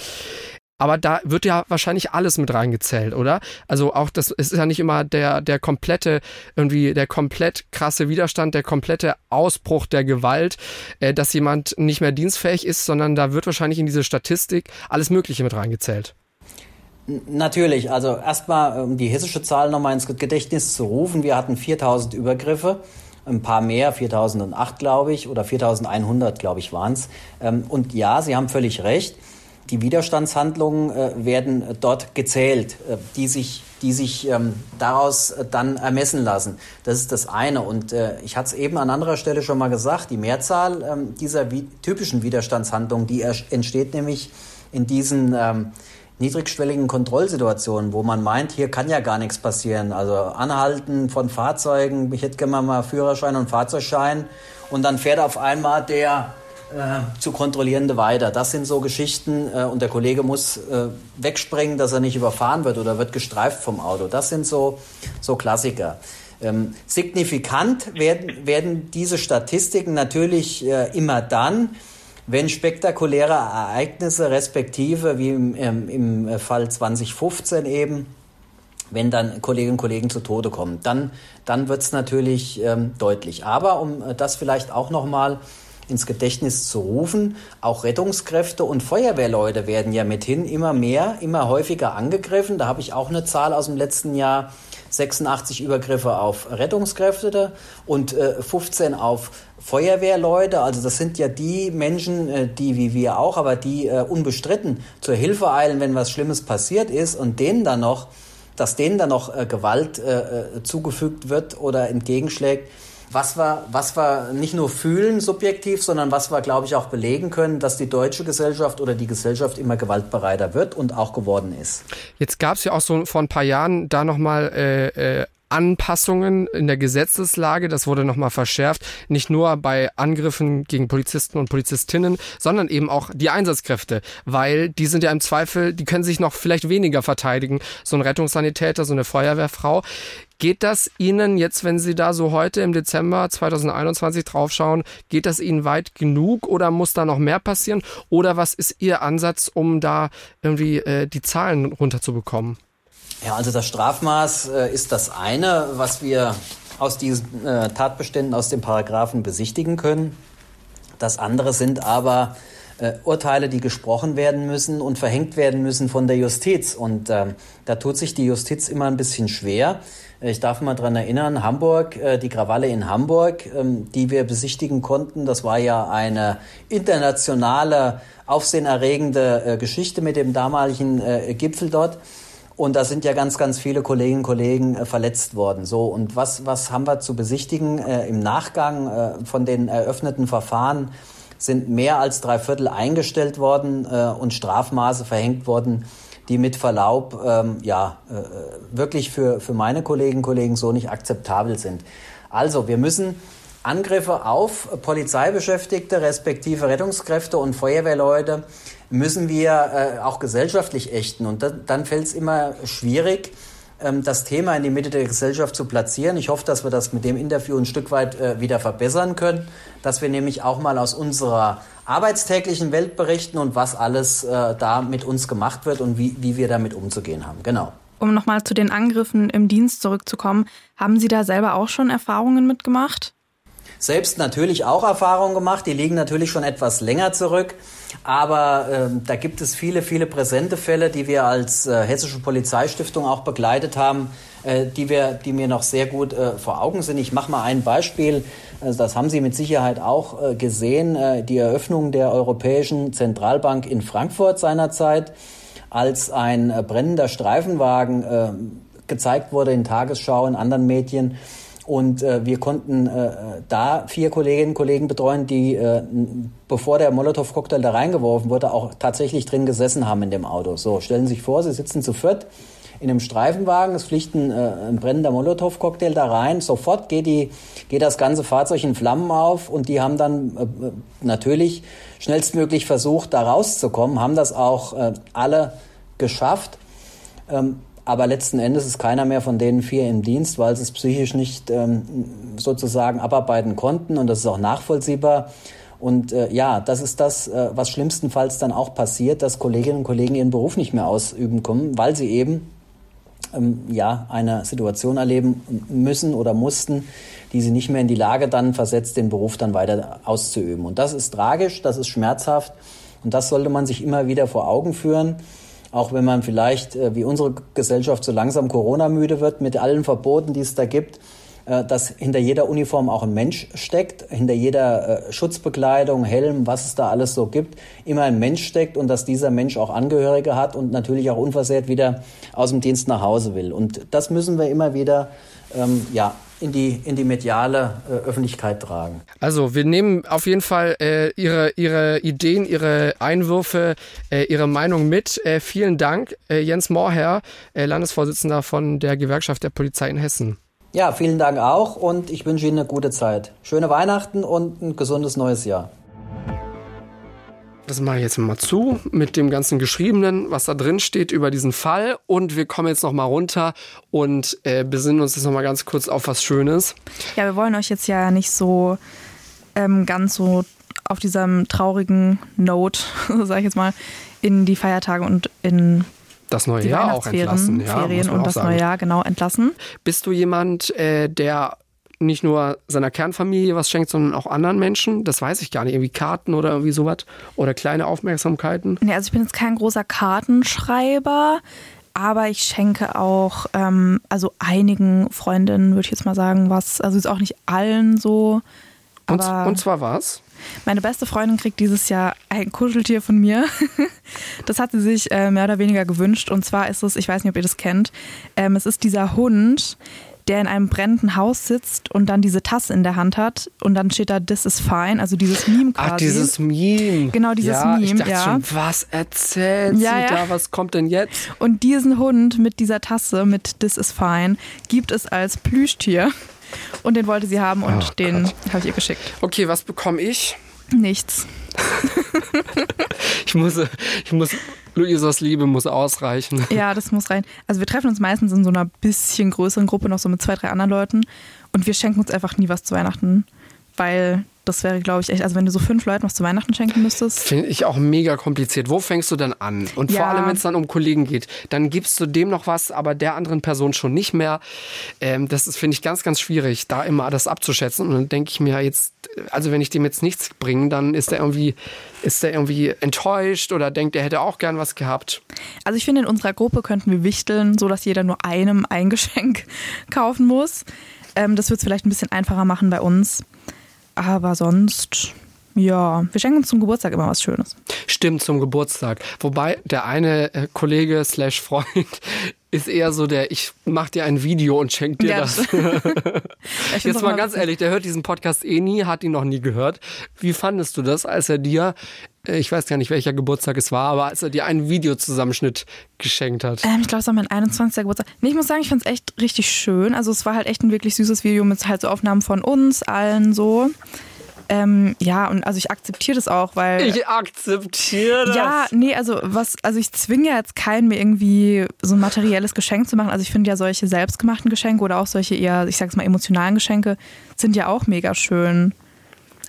Aber da wird ja wahrscheinlich alles mit reingezählt, oder? Also auch das es ist ja nicht immer der, der komplette, irgendwie der komplett krasse Widerstand, der komplette Ausbruch der Gewalt, äh, dass jemand nicht mehr dienstfähig ist, sondern da wird wahrscheinlich in diese Statistik alles Mögliche mit reingezählt. Natürlich, also erstmal, um die hessische Zahl nochmal ins Gedächtnis zu rufen, wir hatten 4000 Übergriffe ein paar mehr, 4008 glaube ich oder 4100 glaube ich waren es. Ähm, und ja, Sie haben völlig recht die Widerstandshandlungen äh, werden dort gezählt, äh, die sich, die sich ähm, daraus äh, dann ermessen lassen. Das ist das eine. Und ich hatte es eben an anderer Stelle schon mal gesagt, die Mehrzahl ähm, dieser typischen Widerstandshandlungen, die entsteht nämlich in diesen ähm, niedrigschwelligen Kontrollsituationen, wo man meint, hier kann ja gar nichts passieren. Also Anhalten von Fahrzeugen, ich hätte gerne mal Führerschein und Fahrzeugschein und dann fährt auf einmal der äh, zu kontrollierende weiter. Das sind so Geschichten äh, und der Kollege muss äh, wegspringen, dass er nicht überfahren wird oder wird gestreift vom Auto. Das sind so, so Klassiker. Ähm, signifikant werden, werden diese Statistiken natürlich äh, immer dann, wenn spektakuläre Ereignisse, respektive wie im, ähm, im Fall 2015 eben, wenn dann Kolleginnen und Kollegen zu Tode kommen, dann, dann wird es natürlich ähm, deutlich. Aber um äh, das vielleicht auch nochmal ins Gedächtnis zu rufen, auch Rettungskräfte und Feuerwehrleute werden ja mithin immer mehr, immer häufiger angegriffen. Da habe ich auch eine Zahl aus dem letzten Jahr. 86 Übergriffe auf Rettungskräfte und äh, 15 auf Feuerwehrleute. Also das sind ja die Menschen, äh, die wie wir auch, aber die äh, unbestritten zur Hilfe eilen, wenn was Schlimmes passiert ist und denen dann noch dass denen dann noch äh, Gewalt äh, äh, zugefügt wird oder entgegenschlägt, was wir, was wir nicht nur fühlen subjektiv, sondern was wir, glaube ich, auch belegen können, dass die deutsche Gesellschaft oder die Gesellschaft immer gewaltbereiter wird und auch geworden ist. Jetzt gab es ja auch so vor ein paar Jahren da nochmal äh, äh, Anpassungen in der Gesetzeslage. Das wurde nochmal verschärft. Nicht nur bei Angriffen gegen Polizisten und Polizistinnen, sondern eben auch die Einsatzkräfte. Weil die sind ja im Zweifel, die können sich noch vielleicht weniger verteidigen. So ein Rettungssanitäter, so eine Feuerwehrfrau. Geht das Ihnen jetzt, wenn Sie da so heute im Dezember 2021 draufschauen, geht das Ihnen weit genug oder muss da noch mehr passieren? Oder was ist Ihr Ansatz, um da irgendwie äh, die Zahlen runterzubekommen? Ja, also das Strafmaß äh, ist das eine, was wir aus diesen äh, Tatbeständen aus den Paragraphen besichtigen können. Das andere sind aber äh, Urteile, die gesprochen werden müssen und verhängt werden müssen von der Justiz. Und äh, da tut sich die Justiz immer ein bisschen schwer. Ich darf mal dran erinnern, Hamburg, äh, die Krawalle in Hamburg, ähm, die wir besichtigen konnten, das war ja eine internationale, aufsehenerregende äh, Geschichte mit dem damaligen äh, Gipfel dort. Und da sind ja ganz, ganz viele Kolleginnen und Kollegen äh, verletzt worden. So, und was, was haben wir zu besichtigen? Äh, Im Nachgang äh, von den eröffneten Verfahren sind mehr als drei Viertel eingestellt worden äh, und Strafmaße verhängt worden, die mit Verlaub ähm, ja, äh, wirklich für, für meine Kolleginnen und Kollegen so nicht akzeptabel sind. Also, wir müssen Angriffe auf Polizeibeschäftigte, respektive Rettungskräfte und Feuerwehrleute müssen wir äh, auch gesellschaftlich ächten. Und da, dann fällt es immer schwierig, ähm, das Thema in die Mitte der Gesellschaft zu platzieren. Ich hoffe, dass wir das mit dem Interview ein Stück weit äh, wieder verbessern können, dass wir nämlich auch mal aus unserer arbeitstäglichen Welt berichten und was alles äh, da mit uns gemacht wird und wie, wie wir damit umzugehen haben. Genau. Um nochmal zu den Angriffen im Dienst zurückzukommen, haben Sie da selber auch schon Erfahrungen mitgemacht? Selbst natürlich auch Erfahrungen gemacht, die liegen natürlich schon etwas länger zurück. Aber äh, da gibt es viele, viele präsente Fälle, die wir als äh, Hessische Polizeistiftung auch begleitet haben, äh, die, wir, die mir noch sehr gut äh, vor Augen sind. Ich mache mal ein Beispiel, also das haben Sie mit Sicherheit auch äh, gesehen, äh, die Eröffnung der Europäischen Zentralbank in Frankfurt seinerzeit, als ein äh, brennender Streifenwagen äh, gezeigt wurde in Tagesschau, in anderen Medien und äh, wir konnten äh, da vier Kolleginnen und Kollegen betreuen, die, äh, bevor der Molotow-Cocktail da reingeworfen wurde, auch tatsächlich drin gesessen haben in dem Auto. So, stellen Sie sich vor, Sie sitzen zu viert in einem Streifenwagen, es fliegt ein, äh, ein brennender Molotow-Cocktail da rein, sofort geht, die, geht das ganze Fahrzeug in Flammen auf und die haben dann äh, natürlich schnellstmöglich versucht, da rauszukommen, haben das auch äh, alle geschafft. Ähm, aber letzten Endes ist keiner mehr von denen vier im Dienst, weil sie es psychisch nicht ähm, sozusagen abarbeiten konnten. Und das ist auch nachvollziehbar. Und äh, ja, das ist das, äh, was schlimmstenfalls dann auch passiert, dass Kolleginnen und Kollegen ihren Beruf nicht mehr ausüben können, weil sie eben ähm, ja eine Situation erleben müssen oder mussten, die sie nicht mehr in die Lage dann versetzt, den Beruf dann weiter auszuüben. Und das ist tragisch, das ist schmerzhaft und das sollte man sich immer wieder vor Augen führen auch wenn man vielleicht, äh, wie unsere Gesellschaft, so langsam Corona-müde wird mit allen Verboten, die es da gibt, äh, dass hinter jeder Uniform auch ein Mensch steckt, hinter jeder äh, Schutzbekleidung, Helm, was es da alles so gibt, immer ein Mensch steckt und dass dieser Mensch auch Angehörige hat und natürlich auch unversehrt wieder aus dem Dienst nach Hause will. Und das müssen wir immer wieder ähm, ja, in die, in die mediale äh, Öffentlichkeit tragen. Also wir nehmen auf jeden Fall äh, Ihre, Ihre Ideen, Ihre Einwürfe, äh, Ihre Meinung mit. Äh, vielen Dank, äh, Jens Mohrherr, Landesvorsitzender von der Gewerkschaft der Polizei in Hessen. Ja, vielen Dank auch und ich wünsche Ihnen eine gute Zeit. Schöne Weihnachten und ein gesundes neues Jahr. Das mache ich jetzt mal zu mit dem ganzen Geschriebenen, was da drin steht über diesen Fall. Und wir kommen jetzt noch mal runter und äh, besinnen uns jetzt noch mal ganz kurz auf was Schönes. Ja, wir wollen euch jetzt ja nicht so ähm, ganz so auf diesem traurigen Note, *laughs* sage ich jetzt mal, in die Feiertage und in das neue die Jahr auch entlassen. Ja, Ferien und das sagen. neue Jahr genau entlassen. Bist du jemand, äh, der nicht nur seiner Kernfamilie was schenkt, sondern auch anderen Menschen? Das weiß ich gar nicht. Irgendwie Karten oder irgendwie sowas? Oder kleine Aufmerksamkeiten? Nee, also ich bin jetzt kein großer Kartenschreiber. Aber ich schenke auch, ähm, also einigen Freundinnen, würde ich jetzt mal sagen, was, also ist auch nicht allen so. Und, und zwar was? Meine beste Freundin kriegt dieses Jahr ein Kuscheltier von mir. *laughs* Das hat sie sich äh, mehr oder weniger gewünscht. Und zwar ist es, ich weiß nicht, ob ihr das kennt, ähm, es ist dieser Hund, der in einem brennenden Haus sitzt und dann diese Tasse in der Hand hat und dann steht da This is fine, also dieses Meme quasi. Ach, dieses Meme. Genau, dieses ja, Meme, ich dachte ja. Schon, was erzählt ja, sie ja. da? Was kommt denn jetzt? Und diesen Hund mit dieser Tasse mit This is fine gibt es als Plüschtier. Und den wollte sie haben und oh, den habe ich ihr geschickt. Okay, was bekomme ich? Nichts. ich muss, ich muss Luisas Liebe muss ausreichen. Ja, das muss rein. Also wir treffen uns meistens in so einer bisschen größeren Gruppe, noch so mit zwei, drei anderen Leuten. Und wir schenken uns einfach nie was zu Weihnachten, weil das wäre, glaube ich, echt, also wenn du so fünf Leuten was zu Weihnachten schenken müsstest. Finde ich auch mega kompliziert. Wo fängst du denn an? Und ja. vor allem, wenn es dann um Kollegen geht, dann gibst du dem noch was, aber der anderen Person schon nicht mehr. Ähm, das ist, finde ich, ganz, ganz schwierig, da immer das abzuschätzen. Und dann denke ich mir jetzt, also wenn ich dem jetzt nichts bringe, dann ist der irgendwie, ist der irgendwie enttäuscht oder denkt, er hätte auch gern was gehabt. Also ich finde, in unserer Gruppe könnten wir wichteln, sodass jeder nur einem ein Geschenk *laughs* kaufen muss. Ähm, das wird es vielleicht ein bisschen einfacher machen bei uns. Aber sonst, ja, wir schenken uns zum Geburtstag immer was Schönes. Stimmt, zum Geburtstag. Wobei der eine äh, Kollege slash Freund *laughs* ist eher so der, ich mach dir ein Video und schenk dir ja, das. *laughs* *laughs* Jetzt mal ganz ehrlich, der hört diesen Podcast eh nie, hat ihn noch nie gehört. Wie fandest du das, als er dir, ich weiß gar nicht, welcher Geburtstag es war, aber als er dir einen Videozusammenschnitt geschenkt hat? Ähm, ich glaube, es war mein 21. Geburtstag. Nee, ich muss sagen, ich fand es echt richtig schön. Also es war halt echt ein wirklich süßes Video mit halt so Aufnahmen von uns allen so. Ähm, ja, und also ich akzeptiere das auch, weil. Ich akzeptiere das. Ja, nee, also was, also ich zwinge jetzt keinen, mir irgendwie so ein materielles Geschenk zu machen. Also ich finde ja solche selbstgemachten Geschenke oder auch solche eher, ich sag's mal, emotionalen Geschenke sind ja auch mega schön.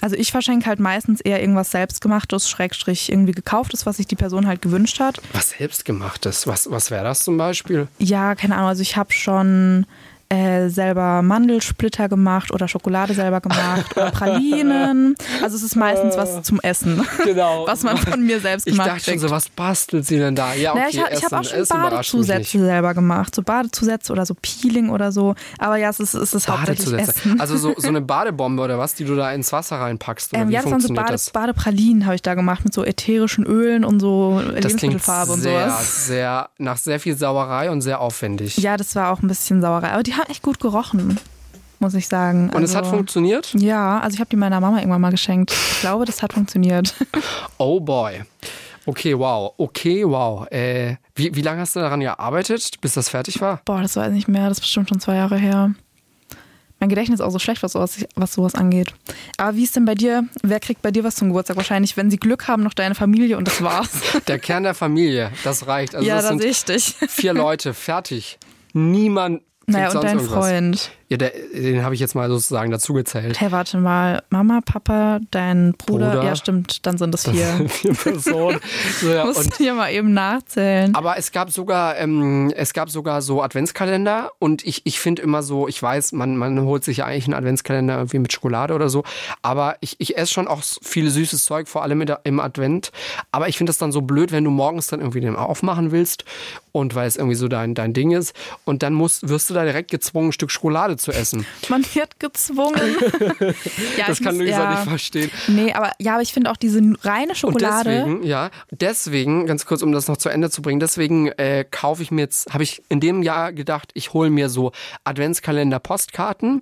Also ich verschenke halt meistens eher irgendwas selbstgemachtes, Schrägstrich irgendwie gekauftes, was sich die Person halt gewünscht hat. Was selbstgemachtes? Was, was wäre das zum Beispiel? Ja, keine Ahnung. Also ich habe schon äh, selber Mandelsplitter gemacht oder Schokolade selber gemacht oder *laughs* Pralinen. Also es ist meistens was zum Essen, *laughs* genau. was man von mir selbst gemacht hat. Ich dachte schon so, was bastelt sie denn da? Ja, okay, naja, ich, ich habe auch schon Badezusätze selber gemacht, so Badezusätze oder so Peeling oder so. Aber ja, es ist, es ist hauptsächlich Essen. Also so, so eine *laughs* Badebombe oder was, die du da ins Wasser reinpackst? Oder ähm, ja, das waren so Bade, das? Badepralinen habe ich da gemacht mit so ätherischen Ölen und so das Lebensmittelfarbe und sehr, sowas. Sehr, nach sehr viel Sauerei und sehr aufwendig. Ja, das war auch ein bisschen Sauerei. Aber die haben echt gut gerochen, muss ich sagen. Und also, es hat also, funktioniert? Ja, also ich habe die meiner Mama irgendwann mal geschenkt. Ich glaube, das hat funktioniert. *laughs* Oh boy. Okay, wow. Okay, wow. Äh, wie, wie lange hast du daran gearbeitet, bis das fertig war? Boah, das weiß ich nicht mehr. Das ist bestimmt schon zwei Jahre her. Mein Gedächtnis ist auch so schlecht, was sowas, was sowas angeht. Aber wie ist denn bei dir? Wer kriegt bei dir was zum Geburtstag? Wahrscheinlich, wenn sie Glück haben, noch deine Familie und das war's. *laughs* Der Kern der Familie, das reicht. Also ja, das da sehe ich dich. Vier Leute, fertig. Niemand naja, und dein irgendwas. Freund. Ja, der, den habe ich jetzt mal sozusagen dazugezählt. Hey, warte mal. Mama, Papa, dein Bruder. Bruder. Ja, stimmt, dann sind es vier. Das vier Personen. *laughs* so, ja, Musst hier mal eben nachzählen. Aber es gab sogar, ähm, es gab sogar so Adventskalender und ich, ich finde immer so, ich weiß, man, man holt sich ja eigentlich einen Adventskalender irgendwie mit Schokolade oder so, aber ich, ich esse schon auch viel süßes Zeug, vor allem im Advent. Aber ich finde das dann so blöd, wenn du morgens dann irgendwie den aufmachen willst und weil es irgendwie so dein, dein Ding ist und dann musst, wirst du da direkt gezwungen, ein Stück Schokolade zu essen. *laughs* Man wird gezwungen. *laughs* ja, das kann Luisa ja, nicht verstehen. Nee, aber ja, aber ich finde auch diese reine Schokolade. Und deswegen, ja, deswegen, ganz kurz, um das noch zu Ende zu bringen, deswegen äh, kaufe ich mir jetzt, habe ich in dem Jahr gedacht, ich hole mir so Adventskalender-Postkarten,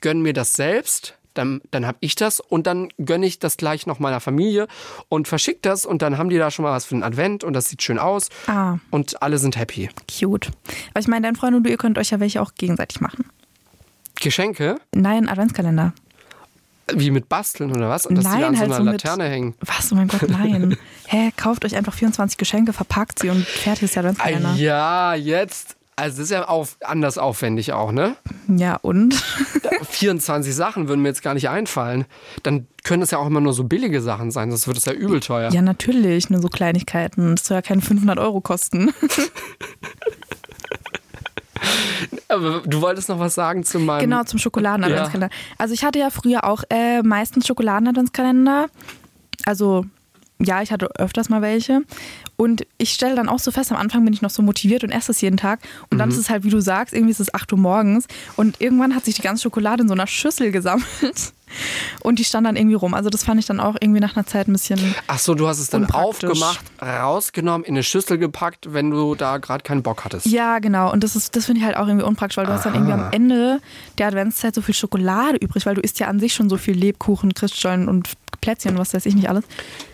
gönne mir das selbst dann, dann habe ich das und dann gönne ich das gleich noch meiner Familie und verschicke das und dann haben die da schon mal was für den Advent und das sieht schön aus ah. und alle sind happy. Cute. Aber ich meine, dein Freund und du, ihr könnt euch ja welche auch gegenseitig machen. Geschenke? Nein, Adventskalender. Wie mit Basteln oder was? Und dass nein, die an halt so einer so Laterne mit, hängen. Was? Oh mein Gott, nein. *laughs* Hä, kauft euch einfach 24 Geschenke, verpackt sie und fertig ist der Adventskalender. Ah, ja, jetzt. Also das ist ja auf, anders aufwendig auch, ne? Ja, und? 24 Sachen würden mir jetzt gar nicht einfallen. Dann können es ja auch immer nur so billige Sachen sein, sonst wird es ja übel teuer. Ja, natürlich, nur so Kleinigkeiten. Das soll ja keine 500 Euro kosten. *laughs* Aber du wolltest noch was sagen zu meinem. Genau, zum Schokoladen-Adventskalender. Also ich hatte ja früher auch äh, meistens Schokoladen-Adventskalender. Also ja, ich hatte öfters mal welche. Und ich stelle dann auch so fest, am Anfang bin ich noch so motiviert und esse es jeden Tag. Und dann ist es halt, wie du sagst, irgendwie ist es 8 Uhr morgens. Und irgendwann hat sich die ganze Schokolade in so einer Schüssel gesammelt. *laughs* Und die stand dann irgendwie rum. Also das fand ich dann auch irgendwie nach einer Zeit ein bisschen. Ach so, du hast es dann aufgemacht, rausgenommen, in eine Schüssel gepackt, wenn du da gerade keinen Bock hattest. Ja, genau. Und das ist, das finde ich halt auch irgendwie unpraktisch, weil du hast dann irgendwie am Ende der Adventszeit so viel Schokolade übrig, weil du isst ja an sich schon so viel Lebkuchen, Christstollen und Plätzchen, was weiß ich nicht alles.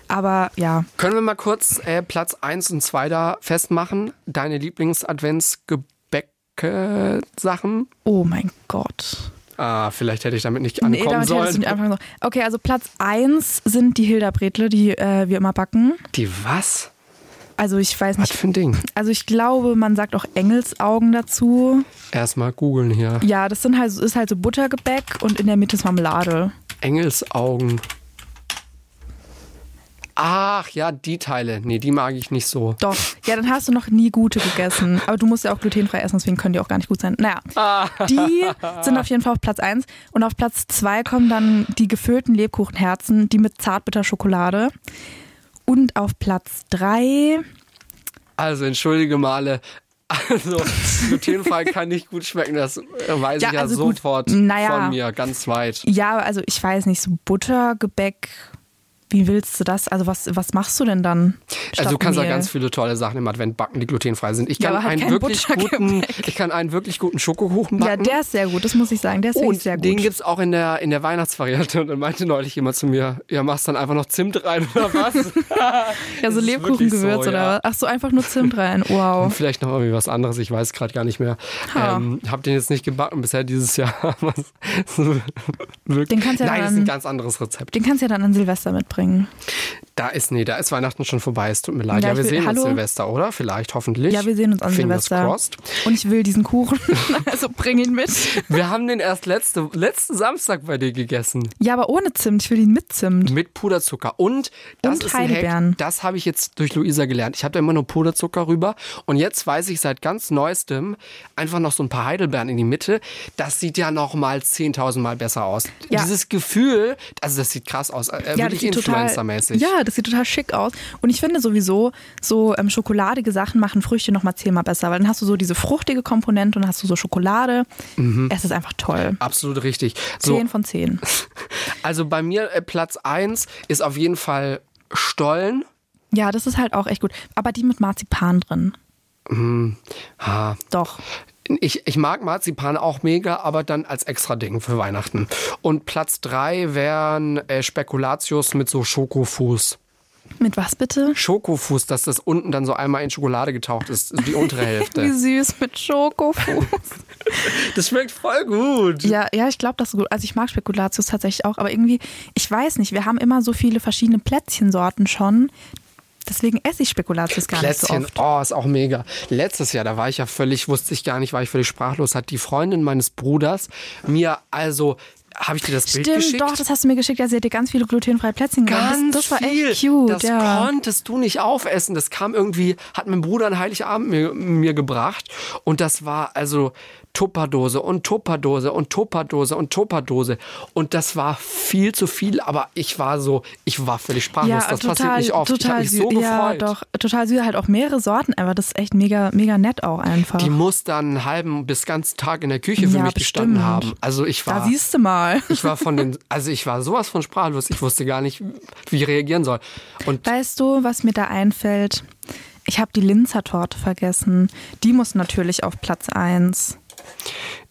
Aber ja, Können wir mal kurz äh, Platz 1 und 2 da festmachen? Deine Lieblings-Adventsgebäcke-Sachen? oh mein Gott. Ah, vielleicht hätte ich damit nicht Nee, ankommen damit hättest du sollen. nicht anfangen sollen. Okay, also Platz 1 sind die Hilda-Bretle, die äh, wir immer backen. Die was? Also ich weiß Was nicht. für ein Ding? Also ich glaube, man sagt auch Engelsaugen dazu. Erstmal googeln hier. Ja, das sind halt, ist halt so Buttergebäck und in der Mitte ist Marmelade. Engelsaugen. Ach ja, die Teile. Nee, die mag ich nicht so. Doch. Ja, dann hast du noch nie gute gegessen. Aber du musst ja auch glutenfrei essen, deswegen können die auch gar nicht gut sein. Naja, die sind auf jeden Fall auf Platz 1. Und auf Platz 2 kommen dann die gefüllten Lebkuchenherzen, die mit Zartbitterschokolade. Und auf Platz 3, Also entschuldige Male. Also glutenfrei *laughs* kann nicht gut schmecken. Das weiß Ja, ich ja also gut, sofort naja. von mir, ganz weit. ja, also ich weiß nicht, so Buttergebäck. Wie willst du das? Also was, was machst du denn dann? Also du kannst ja Mehl? ganz viele tolle Sachen im Advent backen, die glutenfrei sind. Ich Ja, kann, halt einen, wirklich guten, ich kann einen wirklich guten Schokokuchen Ja, backen. der ist sehr gut, das muss ich sagen. Der ist wirklich und sehr gut. den gibt's auch in der, in der Weihnachtsvariante. Und dann meinte neulich jemand zu mir, ja, machst dann einfach noch Zimt rein oder was? *laughs* ja, so Lebkuchengewürz so, oder ja. was? Ach so, einfach nur Zimt rein. Und Wow. vielleicht noch irgendwie was anderes, ich weiß gerade gar nicht mehr. Ha. Ähm, hab den jetzt nicht gebacken bisher dieses Jahr. *laughs* Den kannst ja Nein, das ist ein dann- ganz anderes Rezept. Den kannst du ja dann an Silvester mitbringen bringen? Da ist, nee, da ist Weihnachten schon vorbei. Es tut mir leid. Ja, Ja, wir will- sehen hallo? uns Silvester, oder? Vielleicht, hoffentlich. Ja, wir sehen uns an Fingers Silvester. crossed. Und ich will diesen Kuchen. *laughs* also bring ihn mit. Wir haben den erst letzte, letzten Samstag bei dir gegessen. Ja, aber ohne Zimt. Ich will ihn mit Zimt. Mit Puderzucker. Und das Und ist ein Heidelbeeren. Hack, das habe ich jetzt durch Luisa gelernt. Ich habe da immer nur Puderzucker rüber. Und jetzt weiß ich seit ganz neuestem einfach noch so ein paar Heidelbeeren in die Mitte. Das sieht ja noch mal 10.000 Mal besser aus. Ja. Dieses Gefühl, also das sieht krass aus. Äh, Ja, wirklich Influencer-mäßig. ja, das sieht total schick aus. Und ich finde sowieso, so ähm, schokoladige Sachen machen Früchte noch mal zehnmal besser, weil dann hast du so diese fruchtige Komponente und dann hast du so Schokolade. Mhm. Es ist einfach toll. Absolut richtig. So, Zehn von zehn. *laughs* also bei mir äh, Platz 1 ist auf jeden Fall Stollen. Ja, das ist halt auch echt gut. Aber die mit Marzipan drin. Ha. Doch. Ich, ich mag Marzipan auch mega, aber dann als extra Ding für Weihnachten. Und Platz 3 wären äh, Spekulatius mit so Schokofuß. Mit was bitte? Schokofuß, dass das unten dann so einmal in Schokolade getaucht ist, die untere *laughs* Wie Hälfte. süß mit Schokofuß. *laughs* Das schmeckt voll gut. Ja, ja, ich glaube, das ist gut. Also ich mag Spekulatius tatsächlich auch, aber irgendwie, ich weiß nicht, wir haben immer so viele verschiedene Plätzchensorten schon. Deswegen esse ich Spekulatius gar Plätzchen, nicht so oft. oh, ist auch mega. Letztes Jahr, da war ich ja völlig, wusste ich gar nicht, war ich völlig sprachlos, hat die Freundin meines Bruders mir also, habe ich dir das Bild Stimmt, geschickt? doch, das hast du mir geschickt. Ja, sie hat dir ganz viele glutenfreie Plätzchen. Ganz Das, das war viel. echt cute. Das ja. konntest du nicht aufessen. Das kam irgendwie, hat mein Bruder an Heiligabend mir, mir gebracht. Und das war also Tupperdose und Tupperdose und Tupperdose und Tupperdose. Und das war viel zu viel, aber ich war so, ich war völlig sprachlos. Ja, das total, passiert nicht oft. ich total habe mich so süß. Ja, gefreut. doch, total süß. Halt auch mehrere Sorten, aber das ist echt mega, mega nett auch einfach. Die muss dann einen halben bis ganzen Tag in der Küche für Ja, mich gestanden bestimmt. haben. Also ich da war, siehst du mal. *laughs* ich war von den, also ich war sowas von sprachlos. Ich wusste gar nicht, wie ich reagieren soll. Und Weißt du, was mir da einfällt? Ich habe die Linzer-Torte vergessen. Die muss natürlich auf Platz 1.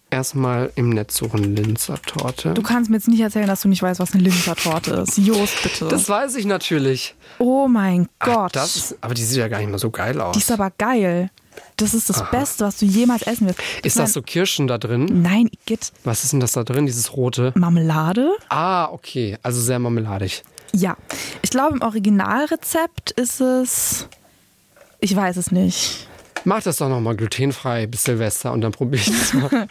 erstmal im Netz suchen Linzer Torte. Du kannst mir jetzt nicht erzählen, dass du nicht weißt, was eine Linzer-Torte ist. Jost, bitte. Das weiß ich natürlich. oh mein Ach, Gott. das ist, aber die sieht ja gar nicht mal so geil aus. die ist aber geil. Das ist das Beste, was du jemals essen wirst. Ich ist das mein- so Kirschen da drin? Nein, Igitt. Was ist denn das da drin, dieses rote? Marmelade? Ah, okay. Also sehr marmeladig. Ja. Ich glaube, im Originalrezept ist es. Ich weiß es nicht. Mach das doch nochmal glutenfrei bis Silvester und dann probiere ich das mal. *laughs*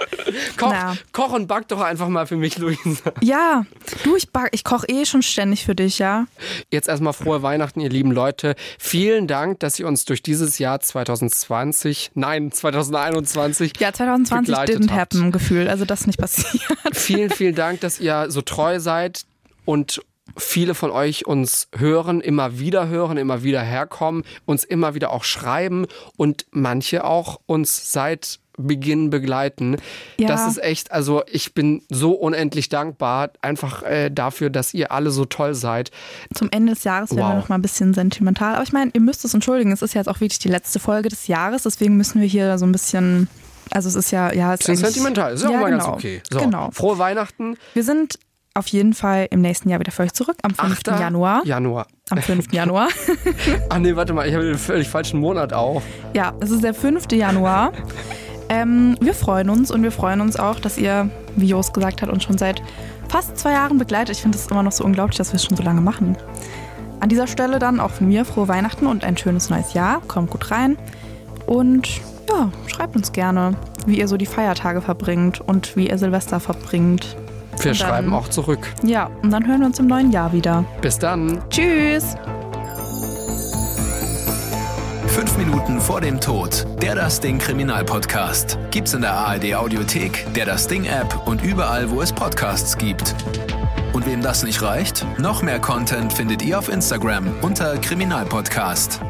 koch, Na. koch und back doch einfach mal für mich, Luisa. Ja, du, ich, back- ich koche eh schon ständig für dich, ja. Jetzt erstmal frohe Weihnachten, ihr lieben Leute. Vielen Dank, dass ihr uns durch dieses Jahr 2020, nein, 2021 Ja, 2020 begleitet didn't habt. happen, Gefühl. Also das ist nicht passiert. Vielen, vielen Dank, dass ihr so treu seid und viele von euch uns hören, immer wieder hören, immer wieder herkommen, uns immer wieder auch schreiben und manche auch uns seit Beginn begleiten. Ja. Das ist echt, also ich bin so unendlich dankbar, einfach äh, dafür, dass ihr alle so toll seid. Zum Ende des Jahres werden wir Wow. noch mal ein bisschen sentimental. Aber ich meine, ihr müsst es entschuldigen. Es ist ja jetzt auch wirklich die letzte Folge des Jahres. Deswegen müssen wir hier so ein bisschen. Also es ist ja, ja, es ist sentimental, ist ja, auch mal genau. ganz okay. So, Genau. frohe Weihnachten. Wir sind auf jeden Fall im nächsten Jahr wieder für euch zurück. Am 5. 8. Januar. Januar. Am 5. Januar. Ach *laughs* nee, warte mal, ich habe den völlig falschen Monat auch. Ja, es ist der 5. Januar. Ähm, wir freuen uns und wir freuen uns auch, dass ihr, wie Jos gesagt hat, uns schon seit fast zwei Jahren begleitet. Ich finde es immer noch so unglaublich, dass wir es schon so lange machen. An dieser Stelle dann auch von mir frohe Weihnachten und ein schönes neues Jahr. Kommt gut rein. Und ja, schreibt uns gerne, wie ihr so die Feiertage verbringt und wie ihr Silvester verbringt. Wir dann- schreiben auch zurück. Ja, und dann hören wir uns im neuen Jahr wieder. Bis dann. Tschüss! Fünf Minuten vor dem Tod. Der Das Ding Kriminalpodcast. Gibt's in der ARD Audiothek, der Das Ding App und überall, wo es Podcasts gibt. Und wem das nicht reicht? Noch mehr Content findet ihr auf Instagram unter Kriminalpodcast.